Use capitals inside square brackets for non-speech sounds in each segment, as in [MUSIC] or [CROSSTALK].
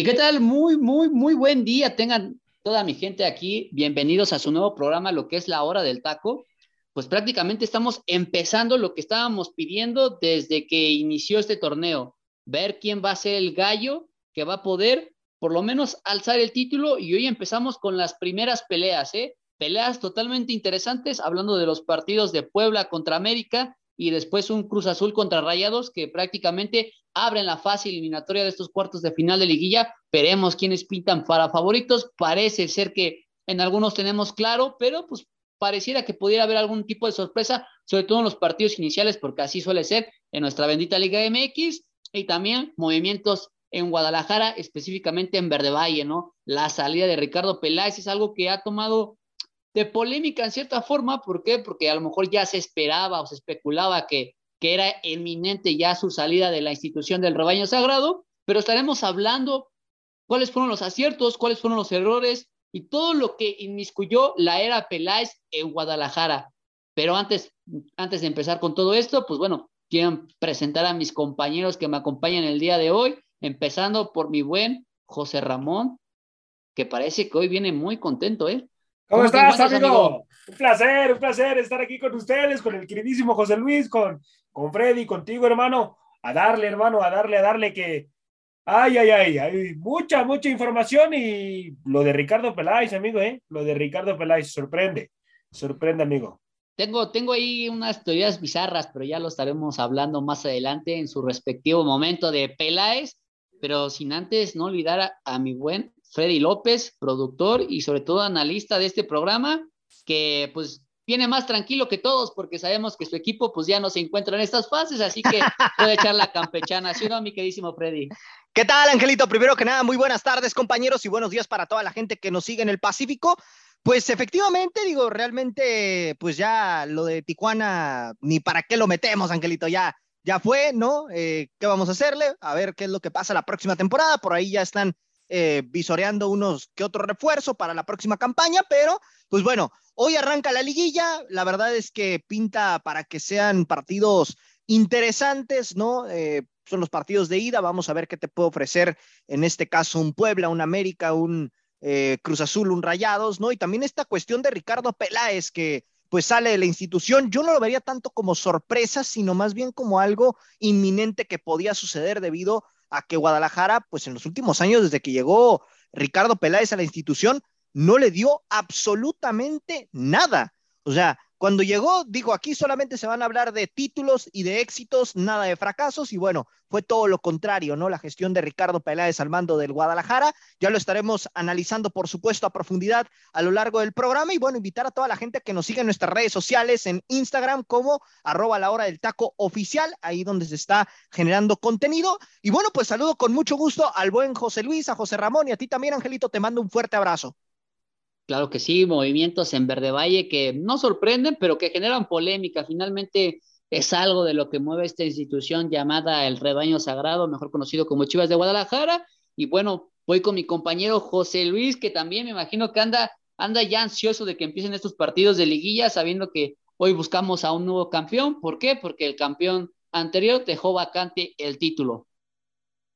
¿Y qué tal? Muy, muy, muy buen día. Tengan toda mi gente aquí. Bienvenidos a su nuevo programa, lo que es la hora del taco. Pues prácticamente estamos empezando lo que estábamos pidiendo desde que inició este torneo. Ver quién va a ser el gallo que va a poder por lo menos alzar el título. Y hoy empezamos con las primeras peleas, ¿eh? Peleas totalmente interesantes, hablando de los partidos de Puebla contra América y después un Cruz Azul contra Rayados que prácticamente abren la fase eliminatoria de estos cuartos de final de liguilla. Veremos quiénes pintan para favoritos. Parece ser que en algunos tenemos claro, pero pues pareciera que pudiera haber algún tipo de sorpresa, sobre todo en los partidos iniciales, porque así suele ser en nuestra bendita Liga MX y también movimientos en Guadalajara, específicamente en Verde Valle, ¿no? La salida de Ricardo Peláez es algo que ha tomado de polémica en cierta forma. ¿Por qué? Porque a lo mejor ya se esperaba o se especulaba que, que era eminente ya su salida de la institución del rebaño sagrado, pero estaremos hablando cuáles fueron los aciertos, cuáles fueron los errores y todo lo que inmiscuyó la era Peláez en Guadalajara. Pero antes, antes de empezar con todo esto, pues bueno, quiero presentar a mis compañeros que me acompañan el día de hoy, empezando por mi buen José Ramón, que parece que hoy viene muy contento, ¿eh? ¿Cómo, estás, amigo? Un placer, un placer estar aquí con ustedes, con el queridísimo José Luis, con, con Freddy, contigo, hermano. A darle, hermano, a darle, a darle que. Ay, ay, ay, hay mucha, mucha información y lo de Ricardo Peláez, amigo, ¿eh? Lo de Ricardo Peláez sorprende, sorprende, amigo. Tengo, tengo ahí unas teorías bizarras, pero ya lo estaremos hablando más adelante en su respectivo momento de Peláez, pero sin antes no olvidar a, a mi buen Freddy López, productor y sobre todo analista de este programa, que pues viene más tranquilo que todos porque sabemos que su equipo pues ya no se encuentra en estas fases, así que [LAUGHS] puede echar la campechana, ¿sí o no, mi queridísimo Freddy? ¿Qué tal, Angelito? Primero que nada, muy buenas tardes, compañeros, y buenos días para toda la gente que nos sigue en el Pacífico. Pues efectivamente, digo, realmente, pues ya lo de Tijuana, ni para qué lo metemos, Angelito, ya, ya fue, ¿no? Eh, ¿Qué vamos a hacerle? A ver qué es lo que pasa la próxima temporada. Por ahí ya están eh, visoreando unos que otro refuerzo para la próxima campaña, pero pues bueno, hoy arranca la liguilla, la verdad es que pinta para que sean partidos interesantes, ¿no? Eh, son los partidos de ida, vamos a ver qué te puede ofrecer en este caso un Puebla, un América, un eh, Cruz Azul, un Rayados, ¿no? Y también esta cuestión de Ricardo Peláez que pues sale de la institución, yo no lo vería tanto como sorpresa, sino más bien como algo inminente que podía suceder debido a que Guadalajara, pues en los últimos años, desde que llegó Ricardo Peláez a la institución, no le dio absolutamente nada. O sea, cuando llegó, digo, aquí solamente se van a hablar de títulos y de éxitos, nada de fracasos, y bueno, fue todo lo contrario, ¿no? La gestión de Ricardo Peláez al mando del Guadalajara, ya lo estaremos analizando, por supuesto, a profundidad a lo largo del programa, y bueno, invitar a toda la gente que nos siga en nuestras redes sociales, en Instagram como arroba la hora del taco oficial, ahí donde se está generando contenido, y bueno, pues saludo con mucho gusto al buen José Luis, a José Ramón, y a ti también, Angelito, te mando un fuerte abrazo. Claro que sí, movimientos en Verde Valle que no sorprenden, pero que generan polémica. Finalmente es algo de lo que mueve esta institución llamada el Rebaño Sagrado, mejor conocido como Chivas de Guadalajara. Y bueno, voy con mi compañero José Luis, que también me imagino que anda, anda ya ansioso de que empiecen estos partidos de liguilla, sabiendo que hoy buscamos a un nuevo campeón. ¿Por qué? Porque el campeón anterior dejó vacante el título.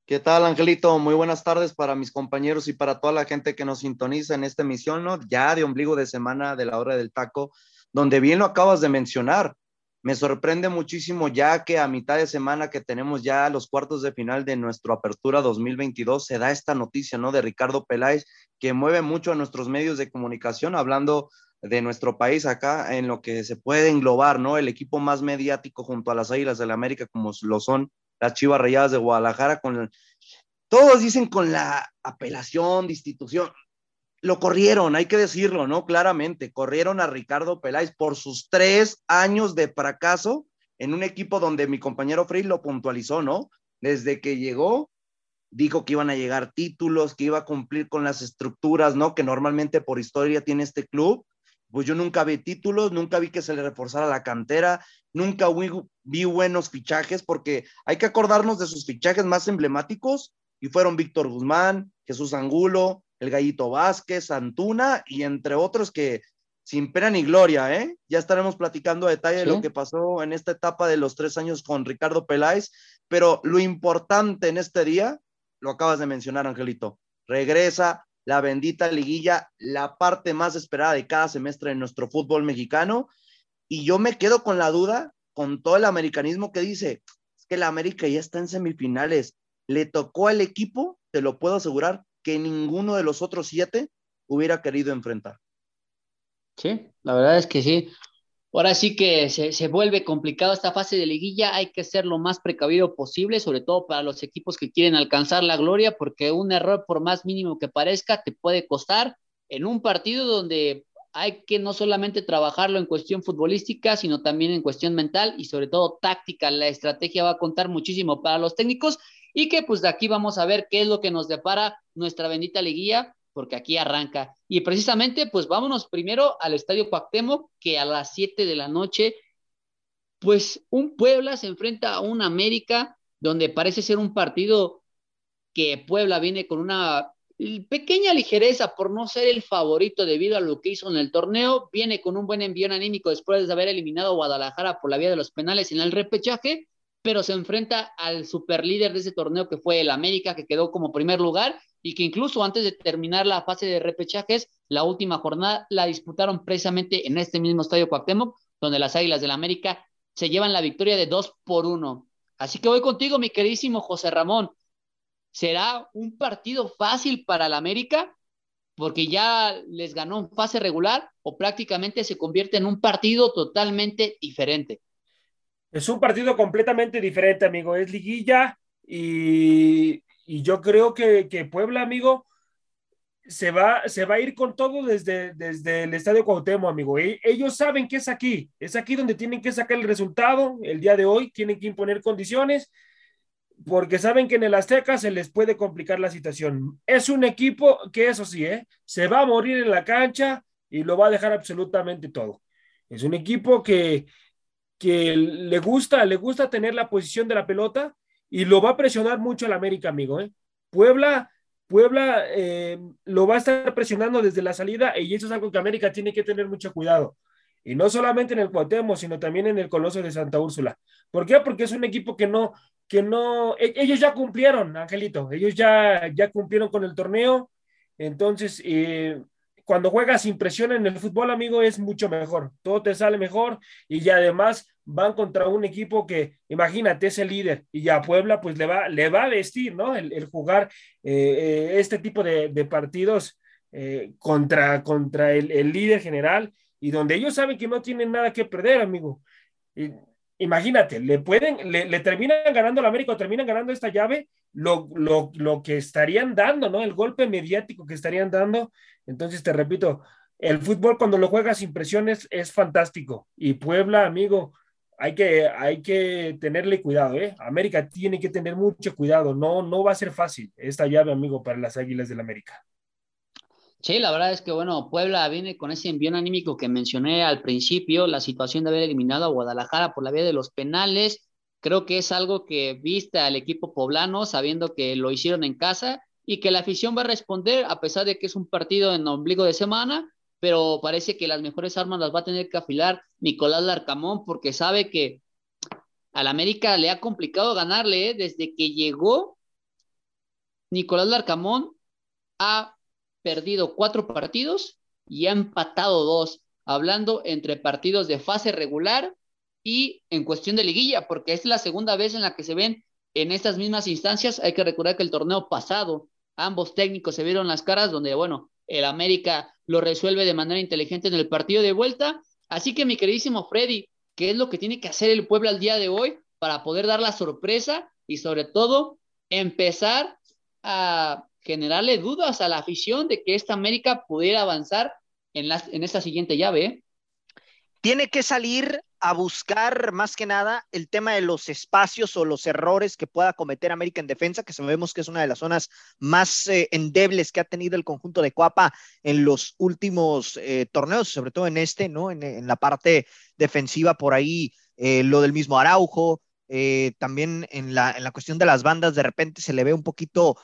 ¿Qué tal, Angelito? Muy buenas tardes para mis compañeros y para toda la gente que nos sintoniza en esta emisión, ¿no? Ya de ombligo de semana de la hora del taco, donde bien lo acabas de mencionar. Me sorprende muchísimo ya que a mitad de semana que tenemos ya los cuartos de final de nuestra apertura 2022, se da esta noticia, ¿no? De Ricardo Peláez, que mueve mucho a nuestros medios de comunicación, hablando de nuestro país acá, en lo que se puede englobar, ¿no? El equipo más mediático junto a las Águilas del la América, como lo son las Chivas Rayadas de Guadalajara, con todos dicen con la apelación de institución. Lo corrieron, hay que decirlo, ¿no? Claramente, corrieron a Ricardo Peláez por sus tres años de fracaso en un equipo donde mi compañero Frey lo puntualizó, ¿no? Desde que llegó, dijo que iban a llegar títulos, que iba a cumplir con las estructuras, ¿no? Que normalmente por historia tiene este club. Pues yo nunca vi títulos, nunca vi que se le reforzara la cantera, nunca vi, vi buenos fichajes, porque hay que acordarnos de sus fichajes más emblemáticos, y fueron Víctor Guzmán, Jesús Angulo, el Gallito Vázquez, Antuna, y entre otros que sin pena ni gloria, ¿eh? Ya estaremos platicando a detalle de lo que pasó en esta etapa de los tres años con Ricardo Peláez, pero lo importante en este día, lo acabas de mencionar, Angelito, regresa la bendita liguilla, la parte más esperada de cada semestre en nuestro fútbol mexicano, y yo me quedo con la duda, con todo el americanismo que dice, es que la América ya está en semifinales, le tocó al equipo, te lo puedo asegurar, que ninguno de los otros siete hubiera querido enfrentar. Sí, la verdad es que sí. Ahora sí que se, vuelve complicado esta fase de liguilla, hay que ser lo más precavido posible, sobre todo para los equipos que quieren alcanzar la gloria, porque un error, por más mínimo que parezca, te puede costar en un partido donde hay que no solamente trabajarlo en cuestión futbolística, sino también en cuestión mental y sobre todo táctica. La estrategia va a contar muchísimo para los técnicos y que pues de aquí vamos a ver qué es lo que nos depara nuestra bendita liguilla porque aquí arranca. Y precisamente, pues vámonos primero al Estadio Cuauhtémoc, que a las 7 de la noche, pues un Puebla se enfrenta a un América, donde parece ser un partido que Puebla viene con una pequeña ligereza por no ser el favorito debido a lo que hizo en el torneo, viene con un buen envío anímico después de haber eliminado a Guadalajara por la vía de los penales en el repechaje, pero se enfrenta al superlíder de ese torneo que fue el América, que quedó como primer lugar y que incluso antes de terminar la fase de repechajes, la última jornada la disputaron precisamente en este mismo estadio Cuauhtémoc, donde las Águilas del la América se llevan la victoria de 2 por 1. Así que voy contigo, mi queridísimo José Ramón. ¿Será un partido fácil para la América? Porque ya les ganó en fase regular o prácticamente se convierte en un partido totalmente diferente. Es un partido completamente diferente, amigo. Es liguilla y y yo creo que, Puebla, amigo, se va, se va a ir con todo desde, desde el Estadio Cuauhtémoc, amigo. E, ellos saben que es aquí, es aquí donde tienen que sacar el resultado el día de hoy, tienen que imponer condiciones, porque saben que en el Azteca se les puede complicar la situación. Es un equipo que eso sí, ¿eh? se va a morir en la cancha y lo va a dejar absolutamente todo. Es un equipo que, que le gusta, le gusta tener la posición de la pelota, y lo va a presionar mucho el América, amigo. ¿eh? Puebla, Puebla eh, lo va a estar presionando desde la salida y eso es algo que América tiene que tener mucho cuidado. Y no solamente en el Cuauhtémoc, sino también en el Coloso de Santa Úrsula. ¿Por qué? Porque es un equipo que no, que no, e, ellos ya cumplieron, Angelito, ellos ya, ya cumplieron con el torneo. Entonces, eh, cuando juegas sin presión en el fútbol, amigo, es mucho mejor. Todo te sale mejor y además van contra un equipo que, imagínate, es el líder y ya Puebla pues le va, le va a vestir, ¿no? El, jugar eh, este tipo de, partidos eh, contra, contra el, líder general y donde ellos saben que no tienen nada que perder, amigo. Imagínate, le pueden, le, terminan ganando la América terminan ganando esta llave, lo, lo, lo que estarían dando, ¿no? El golpe mediático que estarían dando. Entonces, te repito, el fútbol cuando lo juegas sin presiones es fantástico. Y Puebla, amigo, hay que, hay que tenerle cuidado, ¿eh? América tiene que tener mucho cuidado, no, no va a ser fácil esta llave, amigo, para las Águilas del América. Sí, la verdad es que, bueno, Puebla viene con ese envío anímico que mencioné al principio, la situación de haber eliminado a Guadalajara por la vía de los penales, creo que es algo que viste al equipo poblano sabiendo que lo hicieron en casa y que la afición va a responder a pesar de que es un partido en ombligo de semana, pero parece que las mejores armas las va a tener que afilar Nicolás Larcamón porque sabe que al América le ha complicado ganarle ¿eh? desde que llegó Nicolás Larcamón ha perdido cuatro partidos y ha empatado dos, hablando entre partidos de fase regular y en cuestión de liguilla, porque es la segunda vez en la que se ven en estas mismas instancias. Hay que recordar que el torneo pasado ambos técnicos se vieron las caras donde, bueno, el América lo resuelve de manera inteligente en el partido de vuelta. Así que mi queridísimo Freddy, ¿qué es lo que tiene que hacer el pueblo al día de hoy para poder dar la sorpresa y sobre todo empezar a generarle dudas a la afición de que esta América pudiera avanzar en, en esta siguiente llave? Tiene que salir a buscar más que nada el tema de los espacios o los errores que pueda cometer América en defensa, que sabemos que es una de las zonas más eh, endebles que ha tenido el conjunto de Cuapa en los últimos eh, torneos, sobre todo en este, ¿no? En, la parte defensiva por ahí, eh, lo del mismo Araujo, también en la, en la cuestión de las bandas, de repente se le ve un poquito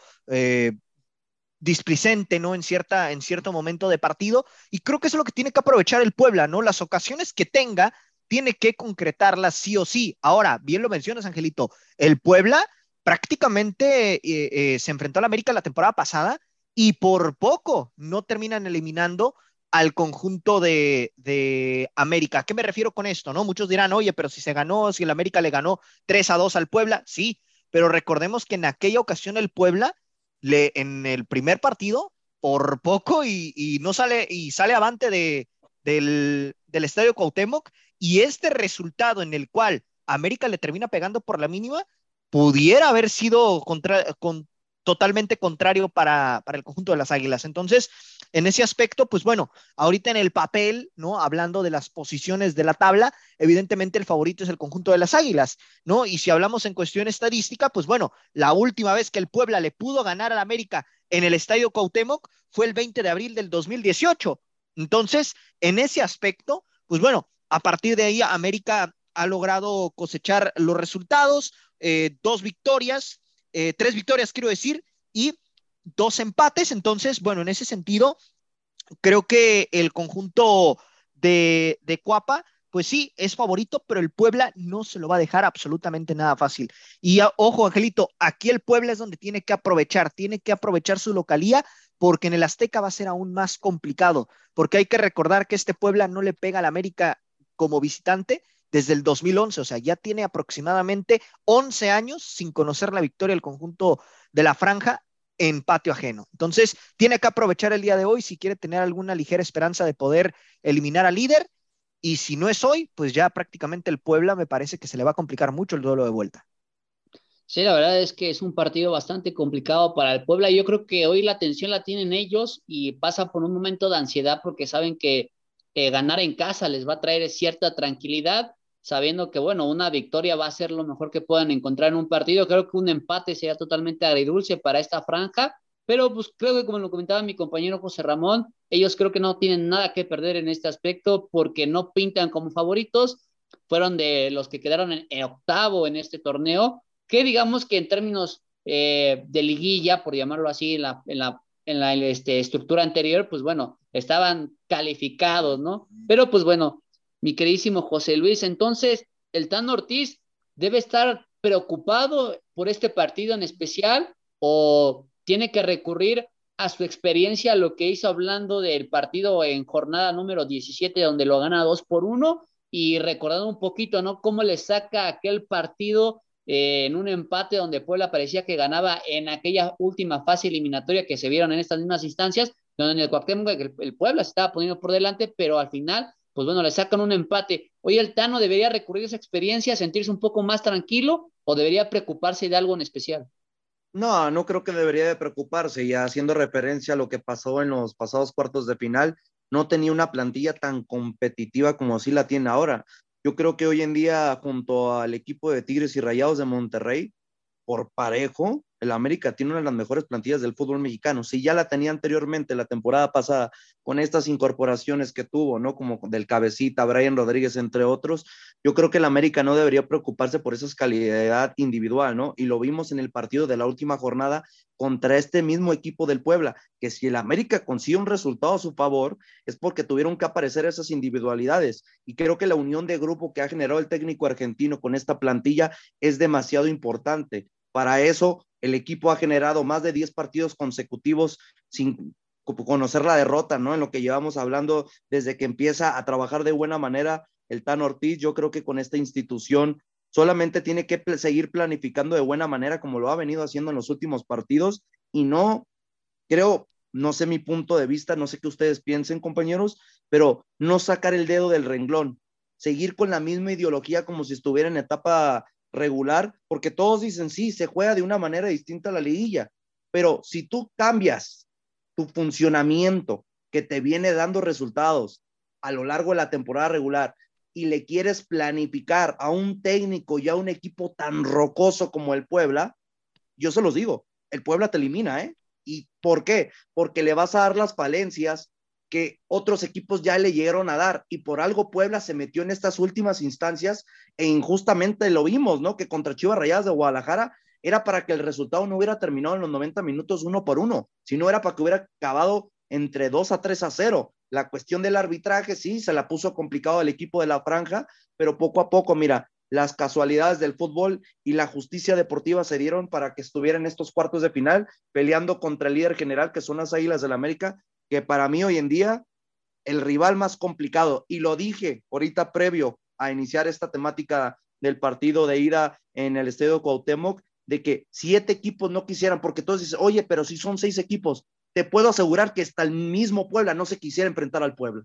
displicente, ¿no? En, cierta, en cierto momento de partido. Y creo que eso es lo que tiene que aprovechar el Puebla, ¿no? Las ocasiones que tenga, tiene que concretarlas sí o sí. Ahora, bien lo mencionas, Angelito, el Puebla prácticamente eh, eh, se enfrentó a la América la temporada pasada y por poco no terminan eliminando al conjunto de, de, América. ¿A qué me refiero con esto? ¿No? Muchos dirán, oye, pero si se ganó, si el América le ganó 3 a 2 al Puebla, sí, pero recordemos que en aquella ocasión el Puebla, le, en el primer partido, por poco y, no sale, y sale avante de, del, del Estadio Cuauhtémoc y este resultado en el cual América le termina pegando por la mínima, pudiera haber sido totalmente contrario para, el conjunto de las Águilas. Entonces, en ese aspecto, pues bueno, ahorita en el papel, ¿no? Hablando de las posiciones de la tabla, evidentemente el favorito es el conjunto de las Águilas, ¿no? Y si hablamos en cuestión estadística, pues bueno, la última vez que el Puebla le pudo ganar al América en el Estadio Cuauhtémoc fue el 20 de abril del 2018. Entonces, en ese aspecto, pues bueno, a partir de ahí, América ha logrado cosechar los resultados, eh, dos victorias, eh, tres victorias quiero decir, y dos empates. Entonces, bueno, en ese sentido, creo que el conjunto de, de Cuapa, pues sí, es favorito, pero el Puebla no se lo va a dejar absolutamente nada fácil. Y ojo, Angelito, aquí el Puebla es donde tiene que aprovechar, tiene que aprovechar su localía, porque en el Azteca va a ser aún más complicado, porque hay que recordar que este Puebla no le pega al América como visitante desde el 2011, o sea, ya tiene aproximadamente 11 años sin conocer la victoria del conjunto de la franja en patio ajeno. Entonces, tiene que aprovechar el día de hoy si quiere tener alguna ligera esperanza de poder eliminar al líder. Y si no es hoy, pues ya prácticamente el Puebla me parece que se le va a complicar mucho el duelo de vuelta. Sí, la verdad es que es un partido bastante complicado para el Puebla. Yo creo que hoy la atención la tienen ellos y pasa por un momento de ansiedad porque saben que eh, ganar en casa les va a traer cierta tranquilidad, sabiendo que, bueno, una victoria va a ser lo mejor que puedan encontrar en un partido. Creo que un empate sería totalmente agridulce para esta franja, pero pues creo que como lo comentaba mi compañero José Ramón, ellos creo que no tienen nada que perder en este aspecto porque no pintan como favoritos, fueron de los que quedaron en, octavo en este torneo, que digamos que en términos eh, de liguilla, por llamarlo así, en la, en la, en la este, estructura anterior, pues bueno, estaban calificados, ¿no? Pero pues bueno, mi queridísimo José Luis, entonces el Tan Ortiz debe estar preocupado por este partido en especial o tiene que recurrir a su experiencia, lo que hizo hablando del partido en jornada número 17, donde lo gana 2 por 1, y recordando un poquito, ¿no? Cómo le saca aquel partido eh, en un empate donde Puebla parecía que ganaba en aquella última fase eliminatoria que se vieron en estas mismas instancias, donde en el el, Puebla se estaba poniendo por delante, pero al final, pues bueno, le sacan un empate. Hoy el Tano debería recurrir a esa experiencia, sentirse un poco más tranquilo o debería preocuparse de algo en especial. No, no creo que debería de preocuparse, ya haciendo referencia a lo que pasó en los pasados cuartos de final, no tenía una plantilla tan competitiva como sí la tiene ahora. Yo creo que hoy en día, junto al equipo de Tigres y Rayados de Monterrey, por parejo, el América tiene una de las mejores plantillas del fútbol mexicano. Si ya la tenía anteriormente la temporada pasada con estas incorporaciones que tuvo, ¿no? Como del cabecita, Brian Rodríguez, entre otros, yo creo que el América no debería preocuparse por esa calidad individual, ¿no? Y lo vimos en el partido de la última jornada contra este mismo equipo del Puebla, que si el América consigue un resultado a su favor, es porque tuvieron que aparecer esas individualidades. Y creo que la unión de grupo que ha generado el técnico argentino con esta plantilla es demasiado importante. Para eso, el equipo ha generado más de 10 partidos consecutivos sin conocer la derrota, ¿no? En lo que llevamos hablando desde que empieza a trabajar de buena manera el Tan Ortiz, yo creo que con esta institución solamente tiene que seguir planificando de buena manera como lo ha venido haciendo en los últimos partidos y no, creo, no sé mi punto de vista, no sé qué ustedes piensen, compañeros, pero no sacar el dedo del renglón, seguir con la misma ideología como si estuviera en etapa regular, porque todos dicen, sí, se juega de una manera distinta la liguilla, pero si tú cambias tu funcionamiento que te viene dando resultados a lo largo de la temporada regular y le quieres planificar a un técnico y a un equipo tan rocoso como el Puebla, yo se los digo, el Puebla te elimina, ¿eh? ¿Y por qué? Porque le vas a dar las falencias que otros equipos ya le llegaron a dar y por algo Puebla se metió en estas últimas instancias e injustamente lo vimos, ¿no? Que contra Chivas Rayadas de Guadalajara era para que el resultado no hubiera terminado en los 90 minutos uno por uno, sino era para que hubiera acabado entre 2 a 3 a 0. La cuestión del arbitraje, sí, se la puso complicado el equipo de la franja, pero poco a poco, mira, las casualidades del fútbol y la justicia deportiva se dieron para que estuviera en estos cuartos de final peleando contra el líder general, que son las Águilas del la América, que para mí hoy en día el rival más complicado, y lo dije ahorita previo a iniciar esta temática del partido de ida en el Estadio Cuauhtémoc, de que siete equipos no quisieran, porque todos dicen, oye, pero si son seis equipos, te puedo asegurar que hasta el mismo Puebla no se quisiera enfrentar al Puebla.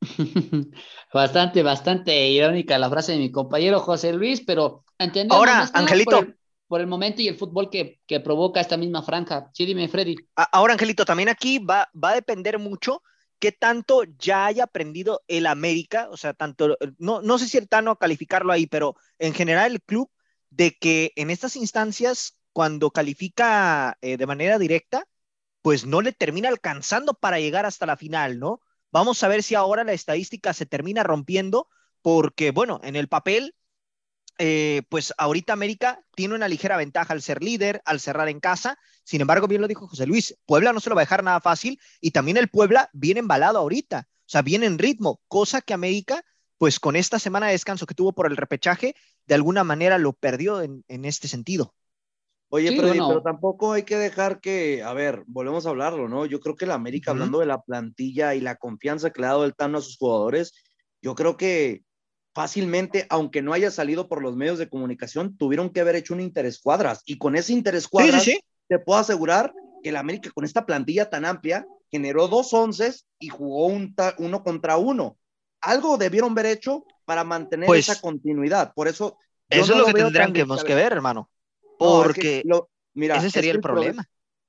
[LAUGHS] bastante, bastante irónica la frase de mi compañero José Luis, pero entendemos. Ahora, Angelito. Por el, momento y el fútbol que, que, provoca esta misma franja. Sí, dime, Freddy. Ahora, Angelito, también aquí va, va a depender mucho qué tanto ya haya aprendido el América, o sea, tanto, no, no sé si Tano calificarlo ahí, pero en general el club, de que en estas instancias, cuando califica eh, de manera directa, pues no le termina alcanzando para llegar hasta la final, ¿no? Vamos a ver si ahora la estadística se termina rompiendo, porque, bueno, en el papel, eh, pues ahorita América tiene una ligera ventaja al ser líder, al cerrar en casa. Sin embargo, bien lo dijo José Luis, Puebla no se lo va a dejar nada fácil y también el Puebla viene embalado ahorita, o sea, viene en ritmo, cosa que América, pues con esta semana de descanso que tuvo por el repechaje, de alguna manera lo perdió en, este sentido. Oye, pero tampoco hay que dejar que, a ver, volvemos a hablarlo, ¿no? Yo creo que la América, hablando de la plantilla y la confianza que le ha dado el Tano a sus jugadores, yo creo que fácilmente, aunque no haya salido por los medios de comunicación, tuvieron que haber hecho un interés cuadras. Y con ese interés cuadras, te puedo asegurar que la América, con esta plantilla tan amplia, generó dos onces y jugó un uno contra uno. Algo debieron haber hecho para mantener pues esa continuidad. Por eso. Eso es lo, que tendrán que, que ver, hermano. Porque mira, ese sería el problema.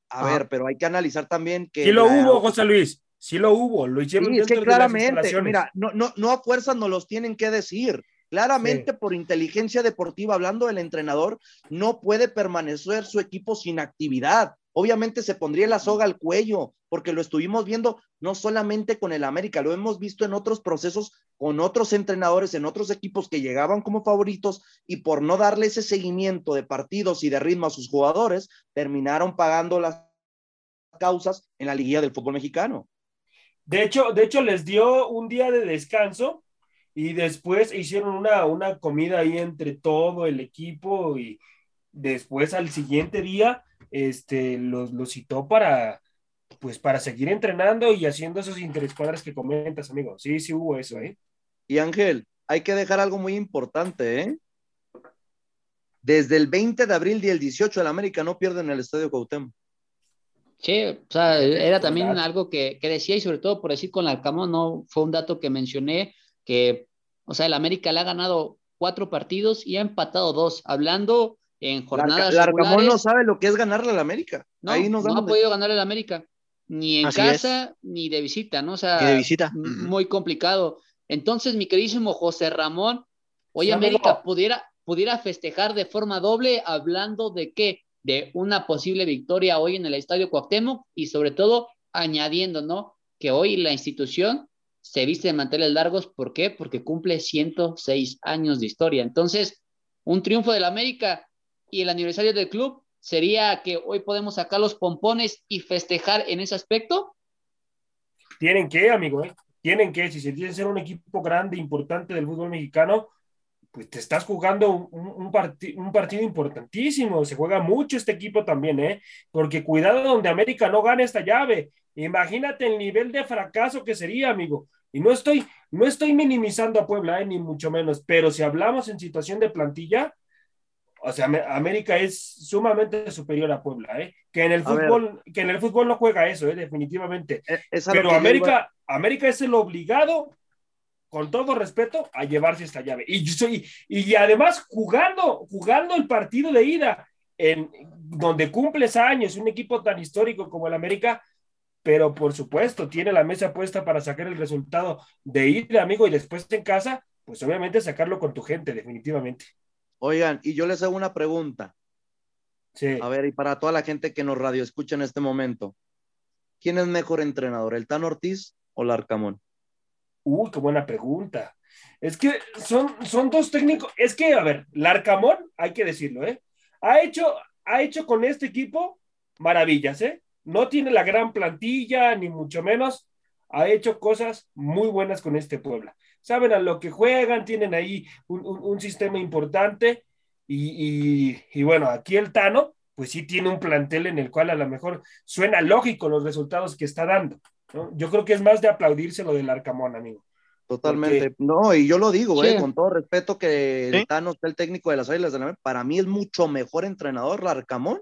A ver, pero hay que analizar también que. Sí lo hubo, José Luis. Sí lo hubo. Lo hicieron sí, es que claramente, mira, no, no, no a fuerzas no los tienen que decir. Claramente, por inteligencia deportiva, hablando del entrenador, no puede permanecer su equipo sin actividad. Obviamente se pondría la soga al cuello, porque lo estuvimos viendo no solamente con el América, lo hemos visto en otros procesos con otros entrenadores, en otros equipos que llegaban como favoritos y por no darle ese seguimiento de partidos y de ritmo a sus jugadores, terminaron pagando las causas en la liguilla del fútbol mexicano. De hecho, de hecho les dio un día de descanso y después hicieron una, una comida ahí entre todo el equipo y después al siguiente día este, los, citó para, pues, para seguir entrenando y haciendo esos interescuadras que comentas, amigo. Sí, sí hubo eso, ¿eh? Y Ángel, hay que dejar algo muy importante, ¿eh? Desde el 20 de abril y el 18 de la América no pierden el Estadio Cuauhtémoc. Sí, o sea, era también algo que, que, decía y sobre todo por decir con el Arcamón, no fue un dato que mencioné, que, o sea, el América le ha ganado cuatro partidos y ha empatado dos, hablando en jornadas la, Arcamón no sabe lo que es ganarle al América. No, Ahí no ha podido ganarle al América, ni en casa ni de visita, ¿no? O sea, de visita. muy complicado. Entonces, mi queridísimo José Ramón, hoy América pudiera, pudiera festejar de forma doble hablando de qué? De una posible victoria hoy en el Estadio Cuauhtémoc y sobre todo añadiendo, ¿no? Que hoy la institución se viste de manteles largos, ¿por qué? Porque cumple 106 años de historia. Entonces, un triunfo del América y el aniversario del club sería que hoy podemos sacar los pompones y festejar en ese aspecto. Tienen que, amigo, ¿eh? tienen que, si se que ser un equipo grande, importante del fútbol mexicano, pues te estás jugando un, un, un, partido importantísimo. Se juega mucho este equipo también, ¿eh? Porque cuidado donde América no gane esta llave. Imagínate el nivel de fracaso que sería, amigo. Y no estoy, no estoy minimizando a Puebla, ¿eh? ni mucho menos, pero si hablamos en situación de plantilla, o sea, América es sumamente superior a Puebla, ¿eh? Que en el fútbol, que en el fútbol no juega eso, ¿eh? definitivamente. Eh, pero América, América es el obligado con todo respeto, a llevarse esta llave. Y, soy, y además jugando, jugando el partido de ida, en donde cumples años, un equipo tan histórico como el América, pero por supuesto tiene la mesa puesta para sacar el resultado de ir, amigo, y después en casa, pues obviamente sacarlo con tu gente, definitivamente. Oigan, y yo les hago una pregunta. Sí. A ver, y para toda la gente que nos radio escucha en este momento, ¿quién es mejor entrenador, el Tan Ortiz o Larcamón? Uy, qué buena pregunta. Es que son, son dos técnicos. Es que, a ver, Larcamón, hay que decirlo, ¿eh? Ha hecho, ha hecho con este equipo maravillas, ¿eh? No tiene la gran plantilla, ni mucho menos. Ha hecho cosas muy buenas con este Puebla saben a lo que juegan, tienen ahí un, sistema importante y, bueno, aquí el Tano, pues sí tiene un plantel en el cual a lo mejor suena lógico los resultados que está dando. Yo creo que es más de aplaudirse lo del Arcamón, amigo. Totalmente. No, y yo lo digo, eh, con todo respeto que el Tano el técnico de las Águilas de la para mí es mucho mejor entrenador el Arcamón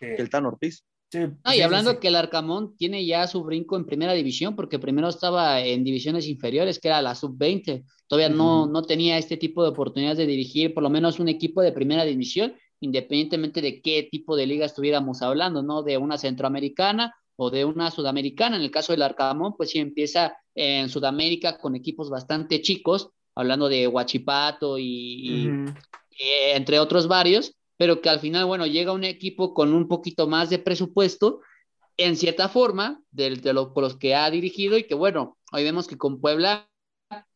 que el Tano Ortiz y hablando que el Arcamón tiene ya su brinco en primera división, porque primero estaba en divisiones inferiores, que era la sub-20. Todavía no, no tenía este tipo de oportunidades de dirigir por lo menos un equipo de primera división, independientemente de qué tipo de liga estuviéramos hablando, ¿no? De una centroamericana o de una sudamericana. En el caso del Arcamón, pues sí empieza en Sudamérica con equipos bastante chicos, hablando de Huachipato y entre otros varios pero que al final, bueno, llega un equipo con un poquito más de presupuesto, en cierta forma, de, de los que ha dirigido y que, bueno, hoy vemos que con Puebla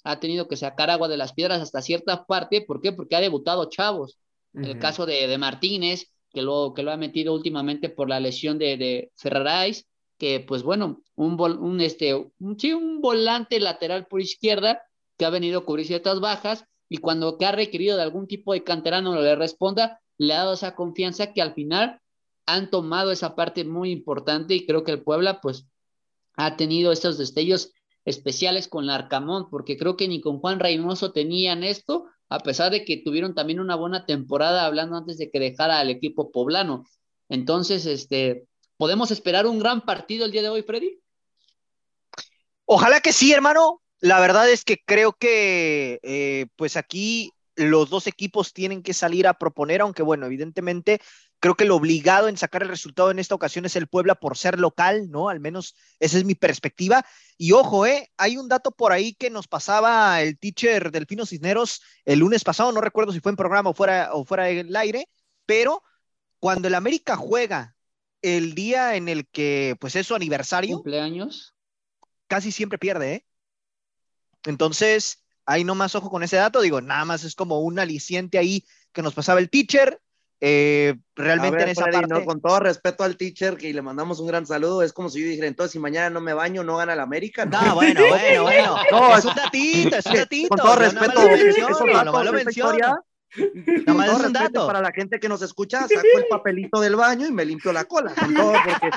ha tenido que sacar agua de las piedras hasta cierta parte, ¿por qué? Porque ha debutado chavos. El caso de, de, Martínez, que lo, que lo ha metido últimamente por la lesión de, de Ferrarais, que pues bueno, un, este, sí, un volante lateral por izquierda que ha venido a cubrir ciertas bajas y cuando que ha requerido de algún tipo de canterano le responda, le ha dado esa confianza que al final han tomado esa parte muy importante y creo que el Puebla pues ha tenido estos destellos especiales con la Arcamón, porque creo que ni con Juan Reynoso tenían esto, a pesar de que tuvieron también una buena temporada hablando antes de que dejara al equipo poblano. Entonces, este, ¿podemos esperar un gran partido el día de hoy, Freddy? Ojalá que sí, hermano. La verdad es que creo que eh, pues aquí los dos equipos tienen que salir a proponer, aunque bueno, evidentemente creo que el obligado en sacar el resultado en esta ocasión es el Puebla por ser local, ¿no? Al menos esa es mi perspectiva. Y ojo, ¿eh? Hay un dato por ahí que nos pasaba el teacher Delfino Cisneros el lunes pasado, no recuerdo si fue en programa o fuera, o fuera del aire, pero cuando el América juega el día en el que, pues es su aniversario. Cumpleaños. Casi siempre pierde, ¿eh? Entonces, ahí no más ojo con ese dato, digo, nada más es como un aliciente ahí que nos pasaba el teacher. Eh, realmente en esa parte. Con todo respeto al teacher, que le mandamos un gran saludo, es como si yo dijera, entonces si mañana no me baño, no gana el América. No, no bueno, [LAUGHS] bueno, bueno. No, es un datito, es un datito. Con todo respeto, no lo menciono, Nada más es un dato. Para la gente que nos escucha, saco el papelito del baño y me limpio la cola. Con todo, porque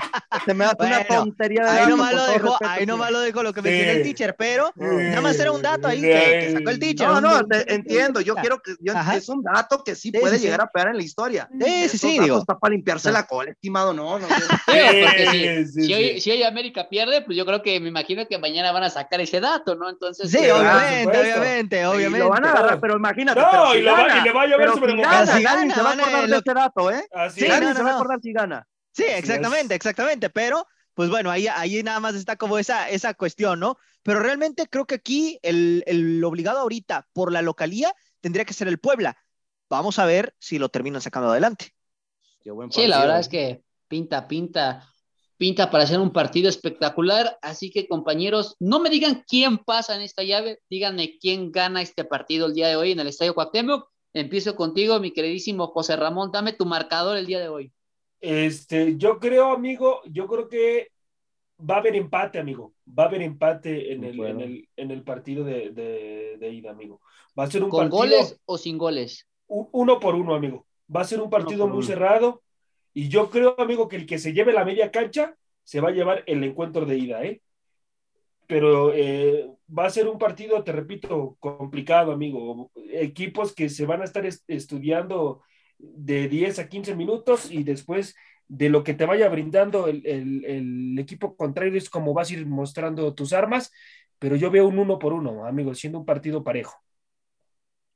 se me hace una tontería. De ahí nomás lo dejo, ahí nomás lo dejo lo que me tiene el teacher, pero nada más era un dato ahí que, sacó el teacher. No, no, entiendo. Yo quiero que es un dato que sí, puede llegar a pegar en la historia. Sí, sí, sí. Digo. Está para limpiarse la cola, estimado, no. no, [LAUGHS] porque si, hoy, si hoy América pierde, pues yo creo que me imagino que mañana van a sacar ese dato, ¿no? Entonces. Sí, obviamente, obviamente, obviamente. Lo van a agarrar, pero imagínate. No, y lo le va a llover sobre si gana, si gana, se va a acordar de ese dato, ¿eh? Así sí, no, se va a acordar si gana. Sí, exactamente, exactamente, pero pues bueno, ahí, ahí nada más está como esa, esa cuestión, ¿no? Pero realmente creo que aquí el, el obligado ahorita por la localía tendría que ser el Puebla. Vamos a ver si lo terminan sacando adelante. sí, la verdad es que pinta, pinta pinta para hacer un partido espectacular. Así que, compañeros, no me digan quién pasa en esta llave, díganme quién gana este partido el día de hoy en el Estadio Cuauhtémoc. Empiezo contigo, mi queridísimo José Ramón, dame tu marcador el día de hoy. Este, yo creo, amigo, yo creo que va a haber empate, amigo. Va a haber empate en el, en el, en el partido de, de, ida, amigo. Va a ser un ¿Con goles o sin goles? Uno por uno, amigo. Va a ser un partido muy cerrado y yo creo, amigo, que el que se lleve la media cancha se va a llevar el encuentro de ida, ¿eh? Pero eh, va a ser un partido, te repito, complicado, amigo. Equipos que se van a estar estudiando de 10 a 15 minutos y después de lo que te vaya brindando el, el, equipo contrario es como vas a ir mostrando tus armas, pero yo veo un uno por uno, amigo, siendo un partido parejo.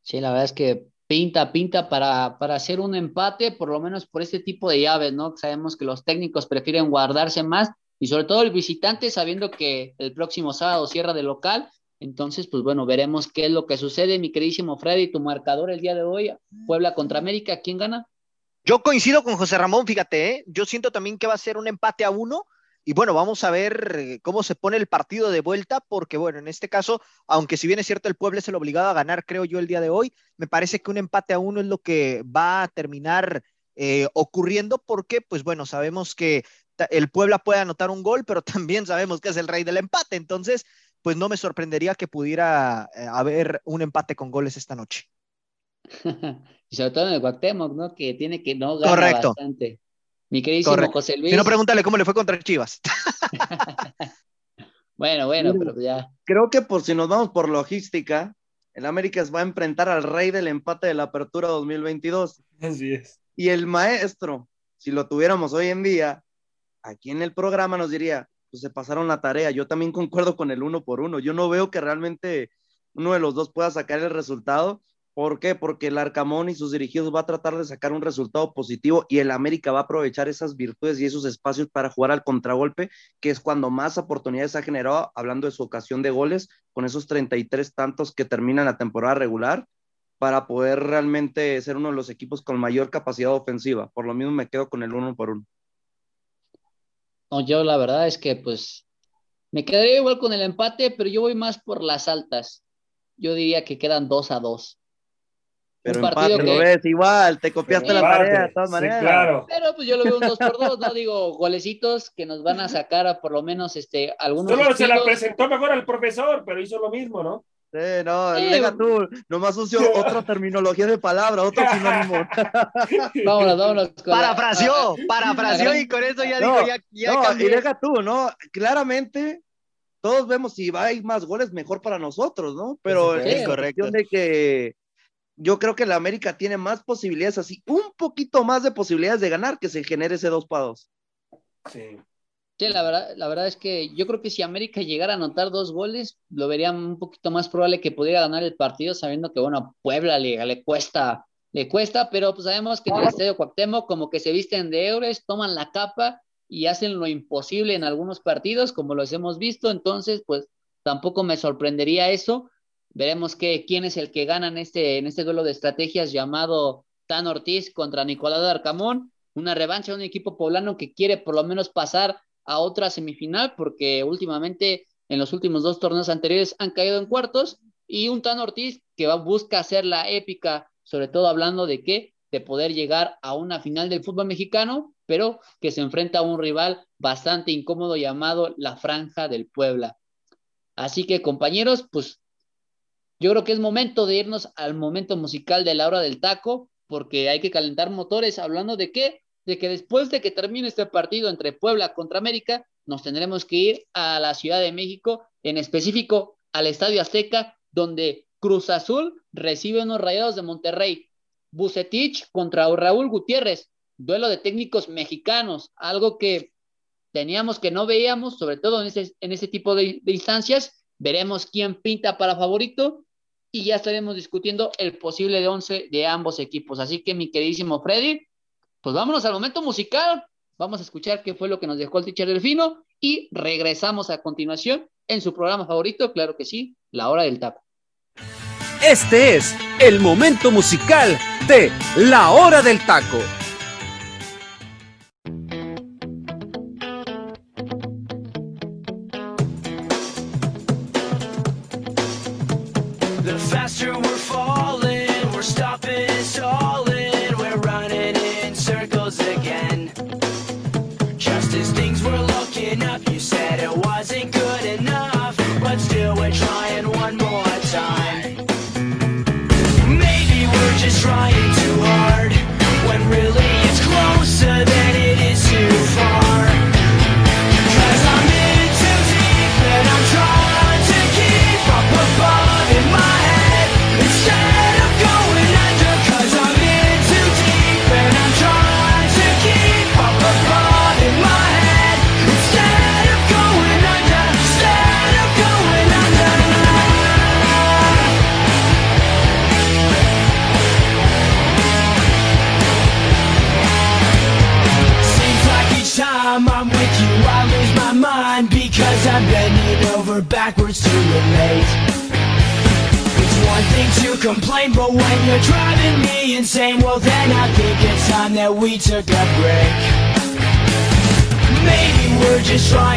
Sí, la verdad es que pinta, pinta para, para hacer un empate, por lo menos por este tipo de llaves, ¿no? Sabemos que los técnicos prefieren guardarse más y sobre todo el visitante sabiendo que el próximo sábado cierra de local. Entonces, pues bueno, veremos qué es lo que sucede, mi queridísimo Freddy, tu marcador el día de hoy, Puebla contra América, ¿quién gana? Yo coincido con José Ramón, fíjate, ¿eh? yo siento también que va a ser un empate a uno. Y bueno, vamos a ver eh, cómo se pone el partido de vuelta, porque bueno, en este caso, aunque si bien es cierto el pueblo es el obligado a ganar, creo yo, el día de hoy, me parece que un empate a uno es lo que va a terminar eh, ocurriendo, porque pues bueno, sabemos que el Puebla puede anotar un gol, pero [LAUGHS] también sabemos que es el rey del empate, entonces pues no me sorprendería que pudiera haber un empate con goles esta noche. [LAUGHS] y sobre todo en el Guatemoc, ¿no? Que tiene que no ganar bastante. Mi queridísimo José Luis. Si no, pregúntale cómo le fue contra Chivas. [LAUGHS] bueno, bueno, pero ya. Creo que por si nos vamos por logística, el América va a enfrentar al rey del empate de la apertura 2022. Así es. Y el maestro, si lo tuviéramos hoy en día, aquí en el programa nos diría, pues se pasaron la tarea. Yo también concuerdo con el uno por uno. Yo no veo que realmente uno de los dos pueda sacar el resultado ¿Por qué? Porque el Arcamón y sus dirigidos va a tratar de sacar un resultado positivo y el América va a aprovechar esas virtudes y esos espacios para jugar al contragolpe, que es cuando más oportunidades ha generado, hablando de su ocasión de goles, con esos 33 tantos que terminan la temporada regular, para poder realmente ser uno de los equipos con mayor capacidad ofensiva. Por lo mismo me quedo con el uno por uno. No, yo la verdad es que pues me quedaría igual con el empate, pero yo voy más por las altas. Yo diría que quedan dos a dos. Pero empate, que... lo ves igual, te copiaste la tarea de todas maneras. claro. Pero pues yo lo veo un 2 por 2 no digo golecitos que nos van a sacar a por lo menos este algunos. Solo se la presentó mejor al profesor, pero hizo lo mismo, ¿no? Sí, no, sí. deja tú, nomás usó otra terminología de palabra, otro [LAUGHS] sinónimo. [LAUGHS] vámonos, vámonos. parafraseó, parafraseó y con eso ya digo, ya, ya no, y deja tú, ¿no? Claramente todos vemos si va a ir más goles, mejor para nosotros, ¿no? Pero es correcto de que yo creo que la América tiene más posibilidades así, un poquito más de posibilidades de ganar que se genere ese 2 para 2. Sí. Sí, la verdad, la verdad es que yo creo que si América llegara a anotar dos goles, lo vería un poquito más probable que pudiera ganar el partido, sabiendo que, bueno, Puebla le, le cuesta, le cuesta, pero pues sabemos que en el Estadio Cuauhtémoc como que se visten de euros, toman la capa y hacen lo imposible en algunos partidos, como los hemos visto, entonces, pues tampoco me sorprendería eso, Veremos que, quién es el que gana en este, en este duelo de estrategias llamado Tan Ortiz contra Nicolás de Arcamón. Una revancha de un equipo poblano que quiere por lo menos pasar a otra semifinal, porque últimamente en los últimos dos torneos anteriores han caído en cuartos. Y un Tan Ortiz que va, busca hacer la épica, sobre todo hablando de que de poder llegar a una final del fútbol mexicano, pero que se enfrenta a un rival bastante incómodo llamado la Franja del Puebla. Así que compañeros, pues yo creo que es momento de irnos al momento musical de la hora del taco, porque hay que calentar motores. Hablando de qué? De que después de que termine este partido entre Puebla contra América, nos tendremos que ir a la Ciudad de México, en específico al Estadio Azteca, donde Cruz Azul recibe unos rayados de Monterrey. Bucetich contra Raúl Gutiérrez, duelo de técnicos mexicanos, algo que teníamos que no veíamos, sobre todo en ese, en ese tipo de, de instancias. Veremos quién pinta para favorito y ya estaremos discutiendo el posible de 11 de ambos equipos. Así que mi queridísimo Freddy, pues vámonos al momento musical. Vamos a escuchar qué fue lo que nos dejó el teacher Delfino y regresamos a continuación en su programa favorito, claro que sí, La Hora del Taco. Este es el momento musical de La Hora del Taco. We took a break. Maybe we're just trying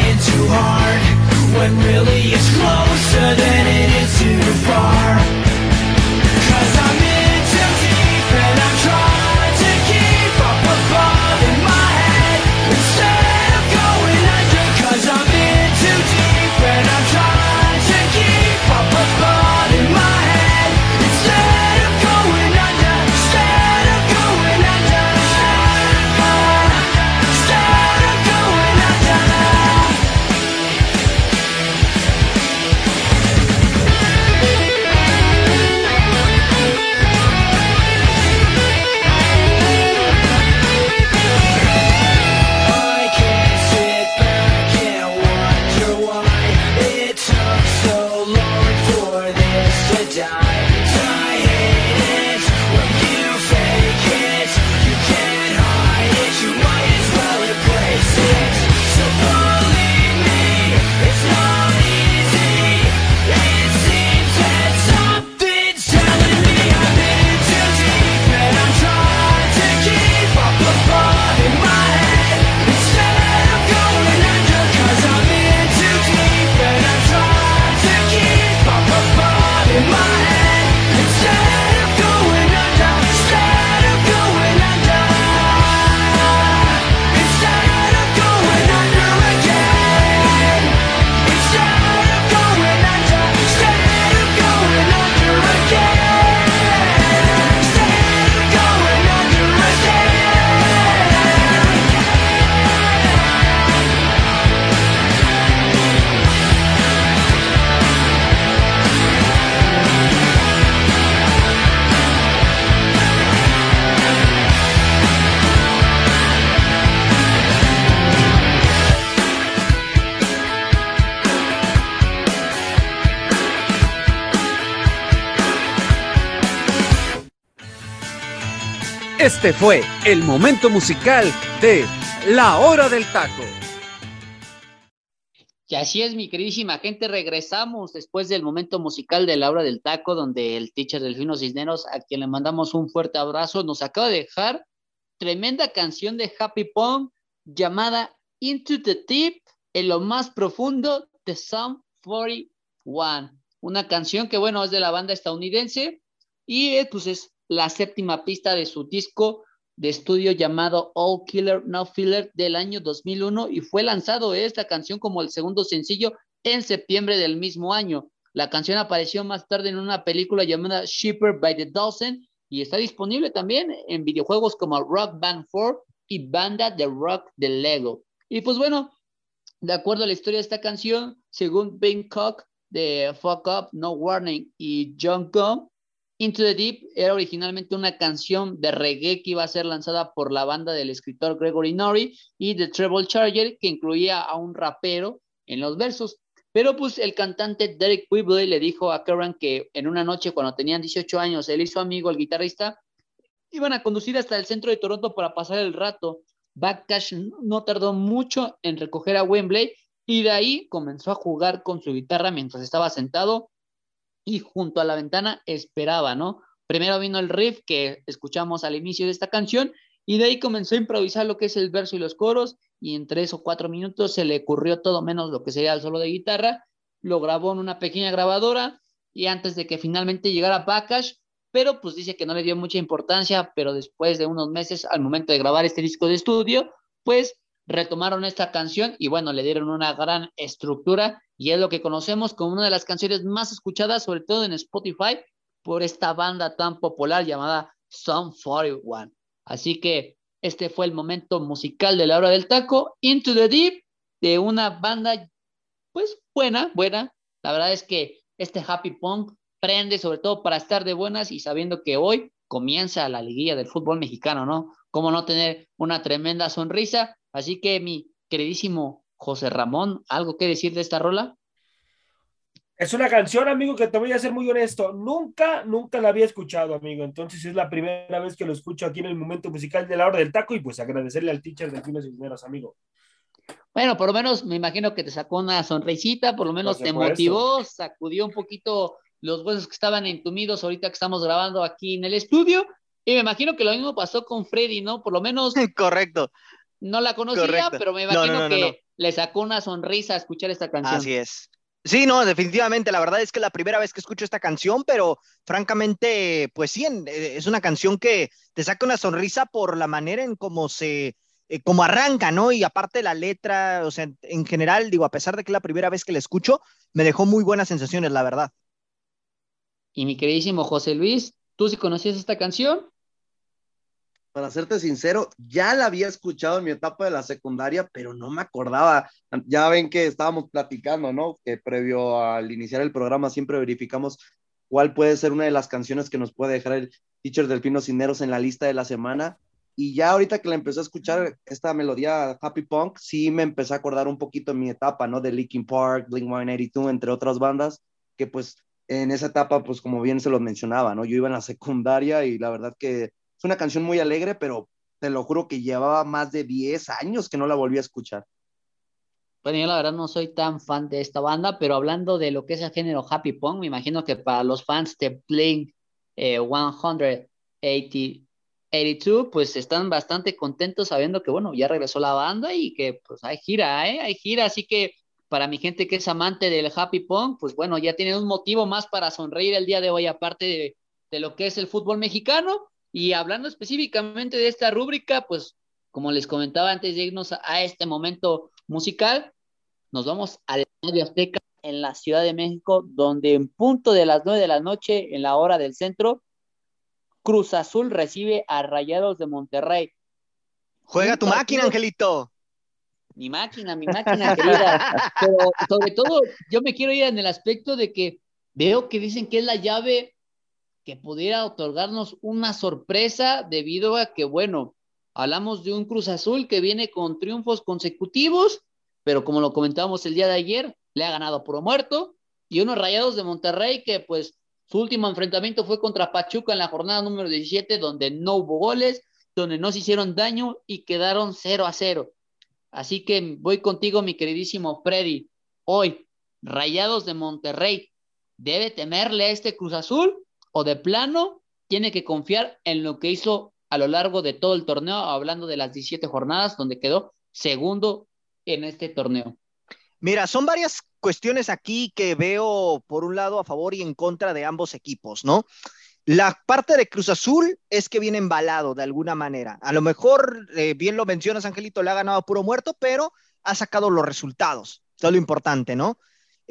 Este fue el momento musical de La Hora del Taco. Y así es, mi queridísima gente, regresamos después del momento musical de la hora del taco, donde el teacher Delfino Cisneros, a quien le mandamos un fuerte abrazo, nos acaba de dejar tremenda canción de Happy Pong llamada Into the Deep, en lo más profundo de Psalm 41. Una canción que, bueno, es de la banda estadounidense y eh, pues es la séptima pista de su disco de estudio llamado All Killer No Filler del año 2001 y fue lanzado esta canción como el segundo sencillo en septiembre del mismo año. La canción apareció más tarde en una película llamada Shipper by the Dozen y está disponible también en videojuegos como Rock Band 4 y Banda de Rock de Lego. Y pues bueno, de acuerdo a la historia de esta canción, según Ben Cook de Fuck Up, No Warning y John Gum, Into the Deep era originalmente una canción de reggae que iba a ser lanzada por la banda del escritor Gregory Norrie y The Treble Charger, que incluía a un rapero en los versos. Pero pues el cantante Derek Whibley le dijo a Karen que en una noche cuando tenían 18 años, él y su amigo, el guitarrista, iban a conducir hasta el centro de Toronto para pasar el rato. Backcash no tardó mucho en recoger a Wembley y de ahí comenzó a jugar con su guitarra mientras estaba sentado y junto a la ventana esperaba, ¿no? Primero vino el riff que escuchamos al inicio de esta canción y de ahí comenzó a improvisar lo que es el verso y los coros y en tres o cuatro minutos se le ocurrió todo menos lo que sería el solo de guitarra, lo grabó en una pequeña grabadora y antes de que finalmente llegara Backash, pero pues dice que no le dio mucha importancia, pero después de unos meses al momento de grabar este disco de estudio, pues retomaron esta canción y bueno, le dieron una gran estructura y es lo que conocemos como una de las canciones más escuchadas, sobre todo en Spotify, por esta banda tan popular llamada Song 41. Así que este fue el momento musical de la hora del taco, Into the Deep, de una banda pues buena, buena. La verdad es que este Happy Punk prende sobre todo para estar de buenas y sabiendo que hoy comienza la liguilla del fútbol mexicano, ¿no? Cómo no tener una tremenda sonrisa. Así que mi queridísimo José Ramón, ¿algo que decir de esta rola? Es una canción, amigo, que te voy a ser muy honesto. Nunca, nunca la había escuchado, amigo. Entonces es la primera vez que lo escucho aquí en el momento musical de la hora del taco y pues agradecerle al teacher de Finos Cisneros, amigo. Bueno, por lo menos me imagino que te sacó una sonrisita, por lo menos te motivó, sacudió un poquito los huesos que estaban entumidos ahorita que estamos grabando aquí en el estudio. Y me imagino que lo mismo pasó con Freddy, ¿no? Por lo menos [LAUGHS] Correcto. No la conocía, Correcto. pero me No, imagino no, no, no, que le sacó una sonrisa escuchar esta canción. Así es. Sí, no, definitivamente. La verdad es que es la primera vez que escucho esta canción, pero francamente, pues sí, eh, es una canción que te saca una sonrisa por la manera en cómo se, eh, cómo arranca, ¿no? Y aparte la letra, o sea, en general, digo, a pesar de que es la primera vez que la escucho, me dejó muy buenas sensaciones, la verdad. Y mi queridísimo José Luis, ¿tú sí conocías esta canción? Para serte sincero, ya la había escuchado en mi etapa de la secundaria, pero no me acordaba. Ya ven que estábamos platicando, ¿no? Que previo al iniciar el programa siempre verificamos cuál puede ser una de las canciones que nos puede dejar el teacher Delfino Cineros en la lista de la semana. Y ya ahorita que la empecé a escuchar esta melodía Happy Punk, sí me empecé a acordar un poquito en mi etapa, ¿no? De Linkin Park, Blink-182, entre otras bandas, que pues en esa etapa, pues como bien se los mencionaba, ¿no? Yo iba en la secundaria y la verdad que es una canción muy alegre, pero te lo juro que llevaba más de 10 años que no la volví a escuchar. Bueno, yo la verdad no soy tan fan de esta banda, pero hablando de lo que es el género Happy Punk, me imagino que para los fans de Blink eh, 182, pues están bastante contentos sabiendo que, bueno, ya regresó la banda y que pues hay gira, ¿eh? Hay gira, así que para mi gente que es amante del Happy Punk, pues bueno, ya tienen un motivo más para sonreír el día de hoy, aparte de, de lo que es el fútbol mexicano. Y hablando específicamente de esta rúbrica, pues como les comentaba antes de irnos a, este momento musical, nos vamos al Estadio Azteca en la Ciudad de México, donde en punto de las nueve de la noche, en la hora del centro, Cruz Azul recibe a Rayados de Monterrey. Juega tu máquina, Angelito. Mi máquina, mi máquina querida. Pero sobre todo, yo me quiero ir en el aspecto de que veo que dicen que es la llave que pudiera otorgarnos una sorpresa debido a que, bueno, hablamos de un Cruz Azul que viene con triunfos consecutivos, pero como lo comentábamos el día de ayer, le ha ganado por muerto, y unos Rayados de Monterrey que pues su último enfrentamiento fue contra Pachuca en la jornada número 17, donde no hubo goles, donde no se hicieron daño y quedaron 0 a 0. Así que voy contigo, mi queridísimo Freddy. Hoy, Rayados de Monterrey, ¿debe temerle a este Cruz Azul o de plano tiene que confiar en lo que hizo a lo largo de todo el torneo, hablando de las 17 jornadas, donde quedó segundo en este torneo? Mira, son varias cuestiones aquí que veo por un lado a favor y en contra de ambos equipos, ¿no? La parte de Cruz Azul es que viene embalado de alguna manera. A lo mejor, eh, bien lo mencionas, Angelito, le ha ganado a puro muerto, pero ha sacado los resultados. Eso es lo importante, ¿no?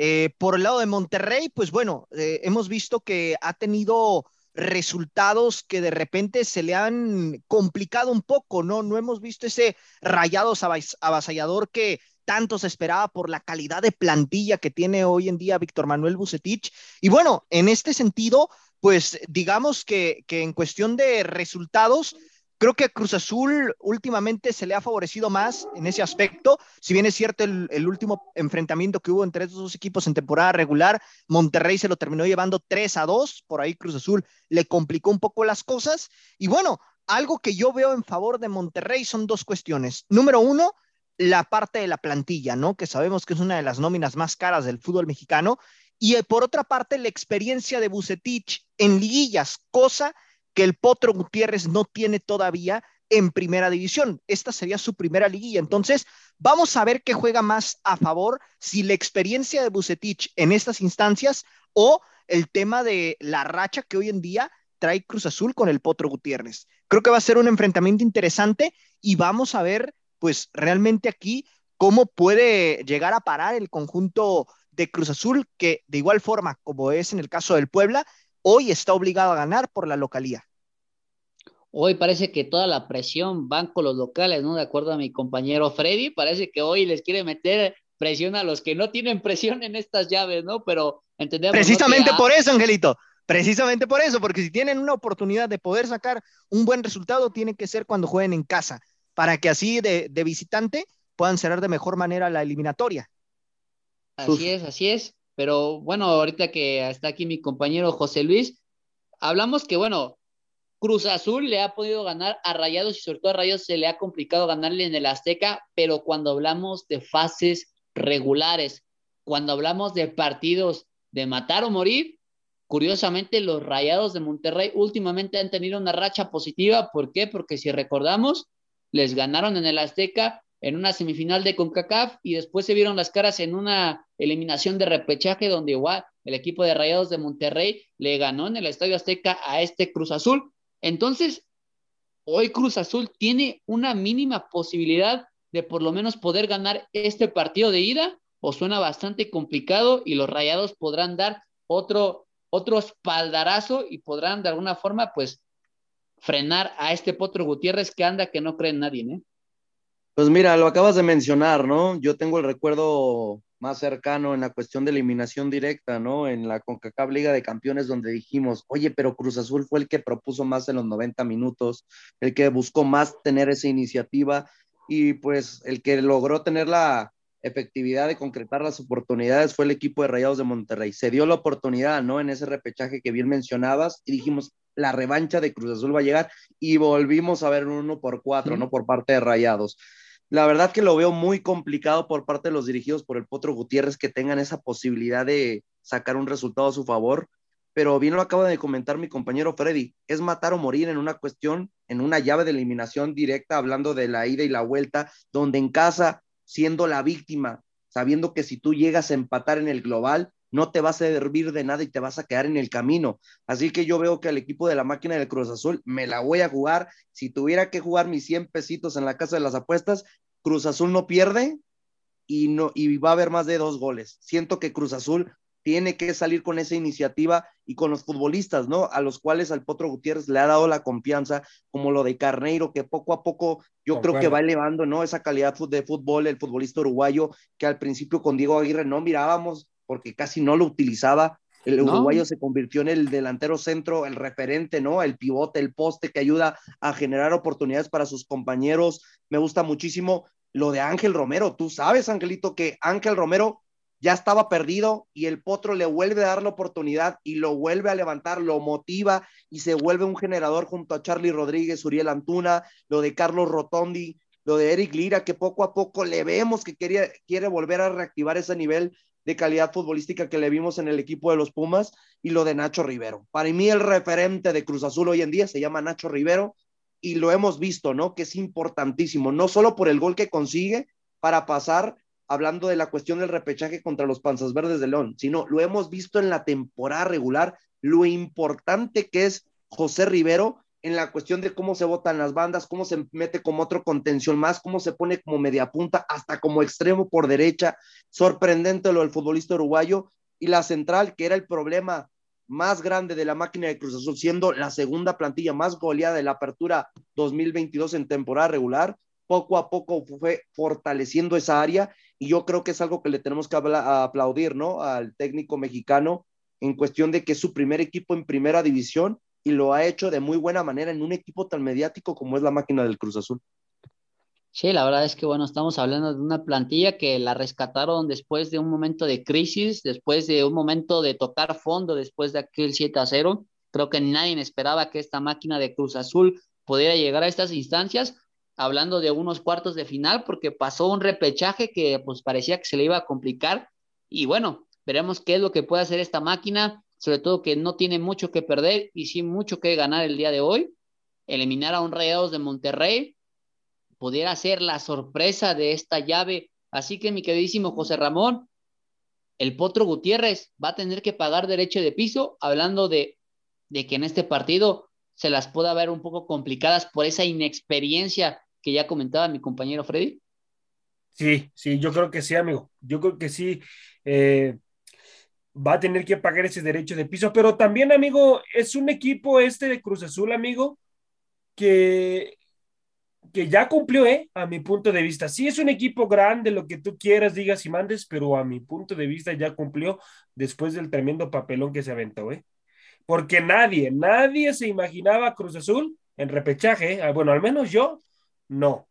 Eh, por el lado de Monterrey, pues bueno, eh, hemos visto que ha tenido resultados que de repente se le han complicado un poco, ¿no? No hemos visto ese rayados avas- avasallador que tanto se esperaba por la calidad de plantilla que tiene hoy en día Víctor Manuel Bucetich. Y bueno, en este sentido, pues digamos que en cuestión de resultados, creo que a Cruz Azul últimamente se le ha favorecido más en ese aspecto. Si bien es cierto el, el último enfrentamiento que hubo entre estos dos equipos en temporada regular, Monterrey se lo terminó llevando 3 a 2, por ahí Cruz Azul le complicó un poco las cosas. Y bueno, algo que yo veo en favor de Monterrey son dos cuestiones. Número uno, la parte de la plantilla, ¿no? Que sabemos que es una de las nóminas más caras del fútbol mexicano. Y eh, por otra parte, la experiencia de Bucetich en liguillas, cosa que el Potro Gutiérrez no tiene todavía en primera división. Esta sería su primera liguilla. Entonces, vamos a ver qué juega más a favor, si la experiencia de Bucetich en estas instancias o el tema de la racha que hoy en día trae Cruz Azul con el Potro Gutiérrez. Creo que va a ser un enfrentamiento interesante y vamos a ver, pues realmente aquí cómo puede llegar a parar el conjunto de Cruz Azul, que de igual forma, como es en el caso del Puebla, hoy está obligado a ganar por la localía. Hoy parece que toda la presión van con los locales, ¿no? De acuerdo a mi compañero Freddy, parece que hoy les quiere meter presión a los que no tienen presión en estas llaves, ¿no? Pero entendemos. Precisamente por eso, Angelito. Precisamente por eso, porque si tienen una oportunidad de poder sacar un buen resultado, tiene que ser cuando jueguen en casa, para que así de, de visitante puedan cerrar de mejor manera la eliminatoria. Así es, así es. Pero bueno, ahorita que está aquí mi compañero José Luis, hablamos que, bueno, Cruz Azul le ha podido ganar a Rayados y sobre todo a Rayados se le ha complicado ganarle en el Azteca, pero cuando hablamos de fases regulares, cuando hablamos de partidos de matar o morir, Curiosamente, los Rayados de Monterrey últimamente han tenido una racha positiva. ¿Por qué? Porque si recordamos, les ganaron en el Azteca en una semifinal de CONCACAF y después se vieron las caras en una eliminación de repechaje donde igual el equipo de Rayados de Monterrey le ganó en el Estadio Azteca a este Cruz Azul. Entonces, hoy Cruz Azul tiene una mínima posibilidad de por lo menos poder ganar este partido de ida o suena bastante complicado y los Rayados podrán dar otro, otro espaldarazo y podrán de alguna forma pues frenar a este Potro Gutiérrez que anda que no cree en nadie, ¿eh? Pues mira, lo acabas de mencionar, ¿no? Yo tengo el recuerdo más cercano en la cuestión de eliminación directa, ¿no? En la CONCACAF Liga de Campeones, donde dijimos, oye, pero Cruz Azul fue el que propuso más en los 90 minutos, el que buscó más tener esa iniciativa y pues el que logró tener la efectividad de concretar las oportunidades fue el equipo de Rayados de Monterrey. Se dio la oportunidad, ¿no? En ese repechaje que bien mencionabas y dijimos, la revancha de Cruz Azul va a llegar y volvimos a ver un uno por cuatro, ¿no? Por parte de Rayados. La verdad que lo veo muy complicado por parte de los dirigidos por el Potro Gutiérrez que tengan esa posibilidad de sacar un resultado a su favor, pero bien lo acaba de comentar mi compañero Freddy, es matar o morir en una cuestión, en una llave de eliminación directa, hablando de la ida y la vuelta, donde en casa, siendo la víctima, sabiendo que si tú llegas a empatar en el global, no te vas a servir de nada y te vas a quedar en el camino. Así que yo veo que al equipo de la máquina del Cruz Azul me la voy a jugar. Si tuviera que jugar mis 100 pesitos en la casa de las apuestas, Cruz Azul no pierde y, no, y va a haber más de dos goles. Siento que Cruz Azul tiene que salir con esa iniciativa y con los futbolistas, ¿no? A los cuales al Potro Gutiérrez le ha dado la confianza, como lo de Carneiro, que poco a poco yo creo que va elevando, ¿no? Esa calidad de fútbol, el futbolista uruguayo, que al principio con Diego Aguirre no mirábamos porque casi no lo utilizaba. El No. uruguayo se convirtió en el delantero centro, el referente, ¿no? El pivote, el poste que ayuda a generar oportunidades para sus compañeros. Me gusta muchísimo lo de Ángel Romero. Tú sabes, Angelito, que Ángel Romero ya estaba perdido y el Potro le vuelve a dar la oportunidad y lo vuelve a levantar, lo motiva y se vuelve un generador junto a Charlie Rodríguez, Uriel Antuna, lo de Carlos Rotondi, lo de Eric Lira, que poco a poco le vemos que quería, quiere volver a reactivar ese nivel de calidad futbolística que le vimos en el equipo de los Pumas y lo de Nacho Rivero. Para mí el referente de Cruz Azul hoy en día se llama Nacho Rivero y lo hemos visto, ¿no? Que es importantísimo, no solo por el gol que consigue para pasar, hablando de la cuestión del repechaje contra los Panzas Verdes de León, sino lo hemos visto en la temporada regular, lo importante que es José Rivero en la cuestión de cómo se votan las bandas, cómo se mete como otro contención más, cómo se pone como media punta, hasta como extremo por derecha. Sorprendente lo del futbolista uruguayo y la central, que era el problema más grande de la máquina de Cruz Azul, siendo la segunda plantilla más goleada de la apertura 2022 en temporada regular. Poco a poco fue fortaleciendo esa área y yo creo que es algo que le tenemos que aplaudir, ¿no? Al técnico mexicano en cuestión de que es su primer equipo en primera división y lo ha hecho de muy buena manera en un equipo tan mediático como es la máquina del Cruz Azul. Sí, la verdad es que, bueno, estamos hablando de una plantilla que la rescataron después de un momento de crisis, después de un momento de tocar fondo, después de aquel 7 a 0. Creo que nadie esperaba que esta máquina de Cruz Azul pudiera llegar a estas instancias, hablando de unos cuartos de final, porque pasó un repechaje que pues parecía que se le iba a complicar. Y bueno, veremos qué es lo que puede hacer esta máquina, sobre todo que no tiene mucho que perder y sí mucho que ganar el día de hoy. Eliminar a un Rayados de Monterrey, pudiera ser la sorpresa de esta llave. Así que, mi queridísimo José Ramón, el Potro Gutiérrez va a tener que pagar derecho de piso, hablando de, de que en este partido se las pueda ver un poco complicadas por esa inexperiencia que ya comentaba mi compañero Freddy. Sí, sí, yo creo que sí, amigo. Yo creo que sí. eh, va a tener que pagar ese derecho de piso, pero también, amigo, es un equipo este de Cruz Azul, amigo, que, que ya cumplió, ¿eh? A mi punto de vista. Sí, es un equipo grande, lo que tú quieras, digas y mandes, pero a mi punto de vista ya cumplió después del tremendo papelón que se aventó, ¿eh? Porque nadie, nadie se imaginaba Cruz Azul en repechaje, ¿eh? Ah, Bueno, al menos yo, no.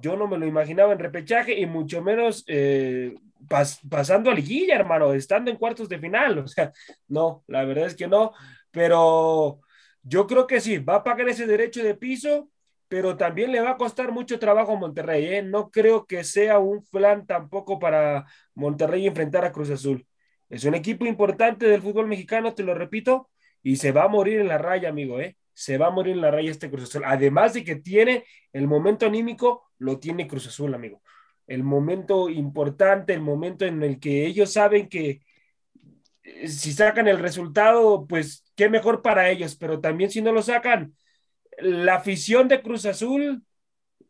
Yo no me lo imaginaba en repechaje y mucho menos eh, pas- pasando a liguilla, hermano, estando en cuartos de final. O sea, no, la verdad es que no. Pero yo creo que sí, va a pagar ese derecho de piso, pero también le va a costar mucho trabajo a Monterrey. ¿eh? No creo que sea un plan tampoco para Monterrey enfrentar a Cruz Azul. Es un equipo importante del fútbol mexicano, te lo repito, y se va a morir en la raya, amigo, ¿eh? Se va a morir en la raya este Cruz Azul. Además de que tiene el momento anímico, lo tiene Cruz Azul, amigo. El momento importante, el momento en el que ellos saben que eh, si sacan el resultado, pues qué mejor para ellos, pero también si no lo sacan, la afición de Cruz Azul,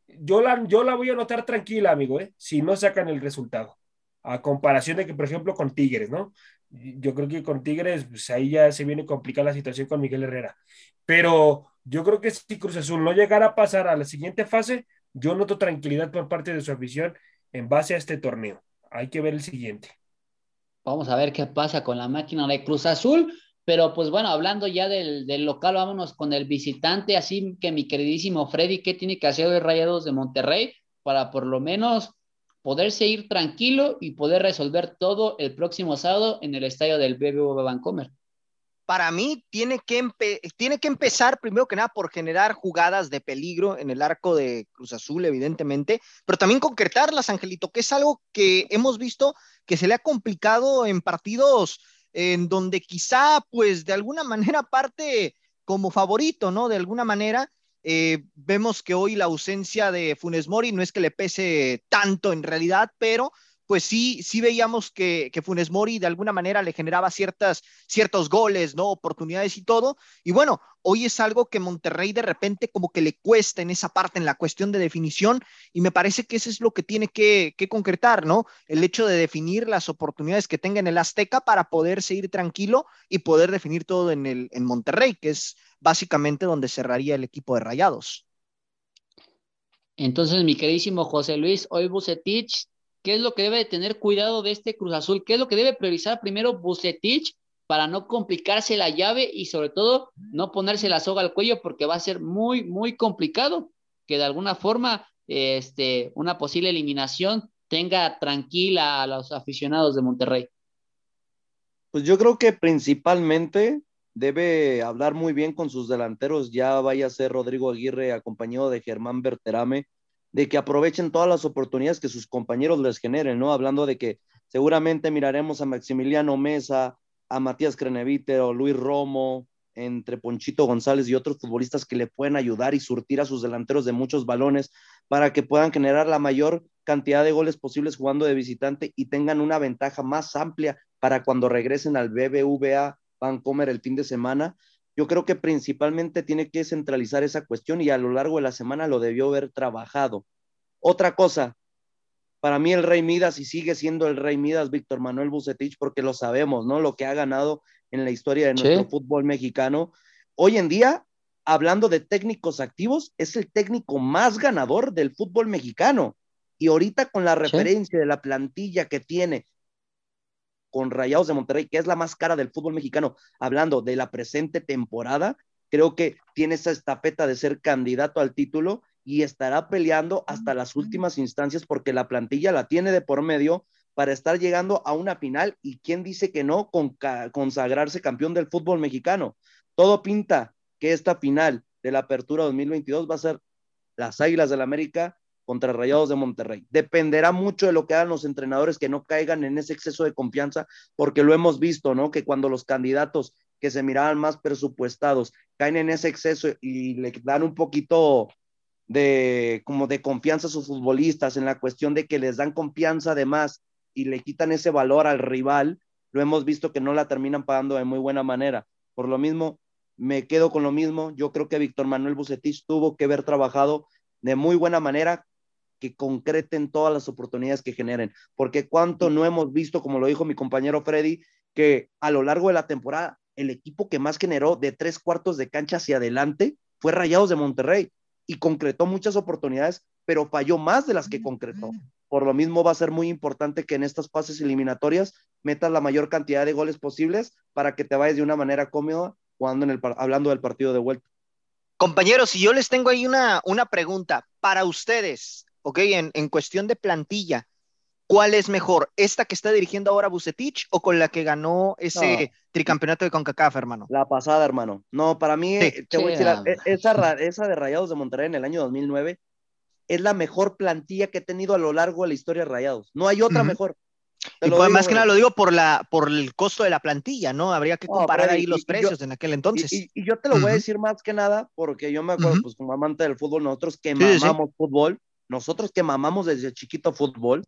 yo la, yo la voy a notar tranquila, amigo, ¿eh? si no sacan el resultado a comparación de que, por ejemplo, con Tigres, ¿no? Yo creo que con Tigres, pues ahí ya se viene complicada la situación con Miguel Herrera. Pero yo creo que si Cruz Azul no llegara a pasar a la siguiente fase, yo noto tranquilidad por parte de su afición en base a este torneo. Hay que ver el siguiente. Vamos a ver qué pasa con la máquina de Cruz Azul. Pero pues bueno, hablando ya del, del, local, vámonos con el visitante. Así que mi queridísimo Freddy, ¿qué tiene que hacer hoy Rayados de Monterrey para por lo menos poderse ir tranquilo y poder resolver todo el próximo sábado en el estadio del BBVA Vancomer. Para mí tiene que, tiene que empezar primero que nada por generar jugadas de peligro en el arco de Cruz Azul, evidentemente, pero también concretarlas, Angelito, que es algo que hemos visto que se le ha complicado en partidos en donde quizá, pues, de alguna [LAUGHS] manera parte como favorito, ¿no? De alguna manera, eh, vemos que hoy la ausencia de Funes Mori no es que le pese tanto en realidad, pero pues sí, sí veíamos que, que Funes Mori de alguna manera le generaba ciertas, ciertos goles, ¿no? Oportunidades y todo. Y bueno, hoy es algo que Monterrey de repente como que le cuesta en esa parte, en la cuestión de definición, y me parece que eso es lo que tiene que, que concretar, ¿no? El hecho de definir las oportunidades que tenga en el Azteca para poder seguir tranquilo y poder definir todo en, el, en Monterrey, que es básicamente donde cerraría el equipo de Rayados. Entonces, mi queridísimo José Luis, hoy Bucetich, ¿qué es lo que debe tener cuidado de este Cruz Azul? ¿Qué es lo que debe priorizar primero Bucetich para no complicarse la llave y sobre todo no ponerse la soga al cuello porque va a ser muy, muy complicado que de alguna forma este, una posible eliminación tenga tranquila a los aficionados de Monterrey? Pues yo creo que principalmente debe hablar muy bien con sus delanteros, ya vaya a ser Rodrigo Aguirre acompañado de Germán Berterame, de que aprovechen todas las oportunidades que sus compañeros les generen, ¿no? Hablando de que seguramente miraremos a Maximiliano Mesa, a Matías Crenevite o Luis Romo, entre Ponchito González y otros futbolistas que le pueden ayudar y surtir a sus delanteros de muchos balones para que puedan generar la mayor cantidad de goles posibles jugando de visitante y tengan una ventaja más amplia para cuando regresen al BBVA Vancomer el fin de semana. Yo creo que principalmente tiene que centralizar esa cuestión y a lo largo de la semana lo debió haber trabajado. Otra cosa, para mí el Rey Midas y sigue siendo el Rey Midas Víctor Manuel Bucetich porque lo sabemos, ¿no? Lo que ha ganado en la historia de nuestro sí. fútbol mexicano. Hoy en día, hablando de técnicos activos, es el técnico más ganador del fútbol mexicano. Y ahorita con la referencia sí. de la plantilla que tiene con Rayados de Monterrey, que es la más cara del fútbol mexicano, hablando de la presente temporada, creo que tiene esa estafeta de ser candidato al título y estará peleando hasta las últimas instancias porque la plantilla la tiene de por medio para estar llegando a una final y quién dice que no con consagrarse campeón del fútbol mexicano. Todo pinta que esta final de la apertura 2022 va a ser las Águilas del la América contra Rayados de Monterrey. Dependerá mucho de lo que hagan los entrenadores que no caigan en ese exceso de confianza, porque lo hemos visto, ¿no? Que cuando los candidatos que se miraban más presupuestados caen en ese exceso y le dan un poquito de como de confianza a sus futbolistas en la cuestión de que les dan confianza además y le quitan ese valor al rival, lo hemos visto que no la terminan pagando de muy buena manera. Por lo mismo, me quedo con lo mismo. Yo creo que Víctor Manuel Bucetich tuvo que haber trabajado de muy buena manera que concreten todas las oportunidades que generen, porque cuánto no hemos visto, como lo dijo mi compañero Freddy, que a lo largo de la temporada el equipo que más generó de tres cuartos de cancha hacia adelante fue Rayados de Monterrey y concretó muchas oportunidades, pero falló más de las que concretó. Por lo mismo va a ser muy importante que en estas fases eliminatorias metas la mayor cantidad de goles posibles para que te vayas de una manera cómoda jugando en el, hablando del partido de vuelta. Compañeros, si yo les tengo ahí una, una pregunta para ustedes, ¿ok? En, en, cuestión de plantilla, ¿cuál es mejor? ¿Esta que está dirigiendo ahora Bucetich o con la que ganó ese no. tricampeonato de CONCACAF, hermano? La pasada, hermano. No, para mí, sí. te voy a decir, esa, esa de Rayados de Monterrey en el año 2009 es la mejor plantilla que he tenido a lo largo de la historia de Rayados. No hay otra uh -huh. mejor. Te Y lo pues, digo, más que nada lo digo por, la, por el costo de la plantilla, ¿no? Habría que comparar ahí los y- yo- precios en aquel entonces. Y, y- y yo te lo voy a decir más que nada porque yo me acuerdo, Ujú. pues como amante del fútbol, nosotros que Sí, sí, sí. mamamos fútbol, nosotros que mamamos desde chiquito fútbol,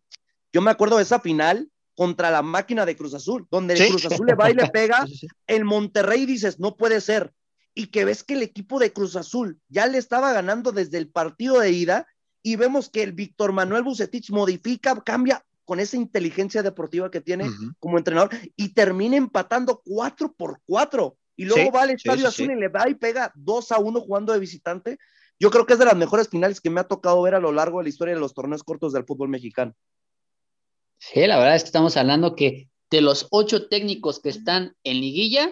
yo me acuerdo de esa final contra la máquina de Cruz Azul, donde Sí. el Cruz Azul le va y le [LAUGHS] pega, el Monterrey dices, no puede ser, y que ves que el equipo de Cruz Azul ya le estaba ganando desde el partido de ida, y vemos que el Víctor Manuel Bucetich modifica, cambia con esa inteligencia deportiva que tiene como entrenador y termina empatando 4 por 4 y luego Sí, va al Estadio sí, Azul y le va y pega 2 a 1 jugando de visitante. Yo creo que es de las mejores finales que me ha tocado ver a lo largo de la historia de los torneos cortos del fútbol mexicano. Sí, la verdad es que estamos hablando que de los ocho técnicos que están en liguilla,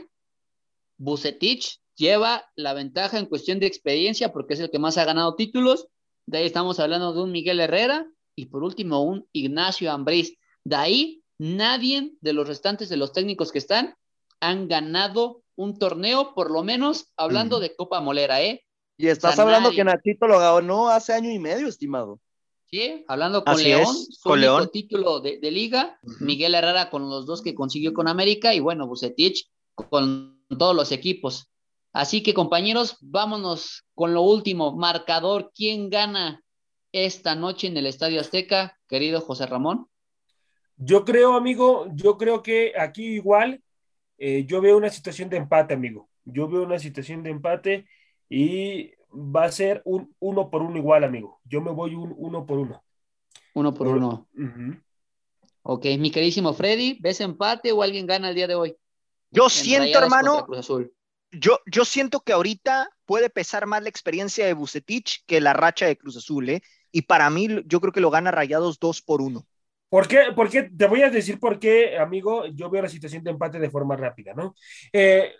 Bucetich lleva la ventaja en cuestión de experiencia porque es el que más ha ganado títulos. De ahí estamos hablando de un Miguel Herrera y por último un Ignacio Ambriz. De ahí nadie de los restantes de los técnicos que están han ganado un torneo, por lo menos hablando de Copa Molera, ¿eh? Y estás O sea, hablando nadie. que Nachito lo ganó hace año y medio, estimado. Sí, hablando con Así León, es, su con único León. título de, de liga. Miguel Herrera con los dos que consiguió con América y bueno, Bucetich con todos los equipos. Así que compañeros, vámonos con lo último, marcador, ¿quién gana esta noche en el Estadio Azteca, querido José Ramón? Yo creo, amigo, yo creo que aquí igual eh, yo veo una situación de empate, amigo. Yo veo una situación de empate y va a ser un uno por uno igual, amigo. Yo me voy un uno por uno. Uno por uno. Ujú. Ok, mi queridísimo Freddy, ¿ves empate o alguien gana el día de hoy? Yo En siento, hermano, contra Cruz Azul. yo, yo siento que ahorita puede pesar más la experiencia de Bucetich que la racha de Cruz Azul, ¿eh? Y para mí, yo creo que lo gana Rayados 2 por 1. ¿Por qué? ¿Por qué? Te voy a decir por qué, amigo, yo veo la situación de empate de forma rápida, ¿no? Eh,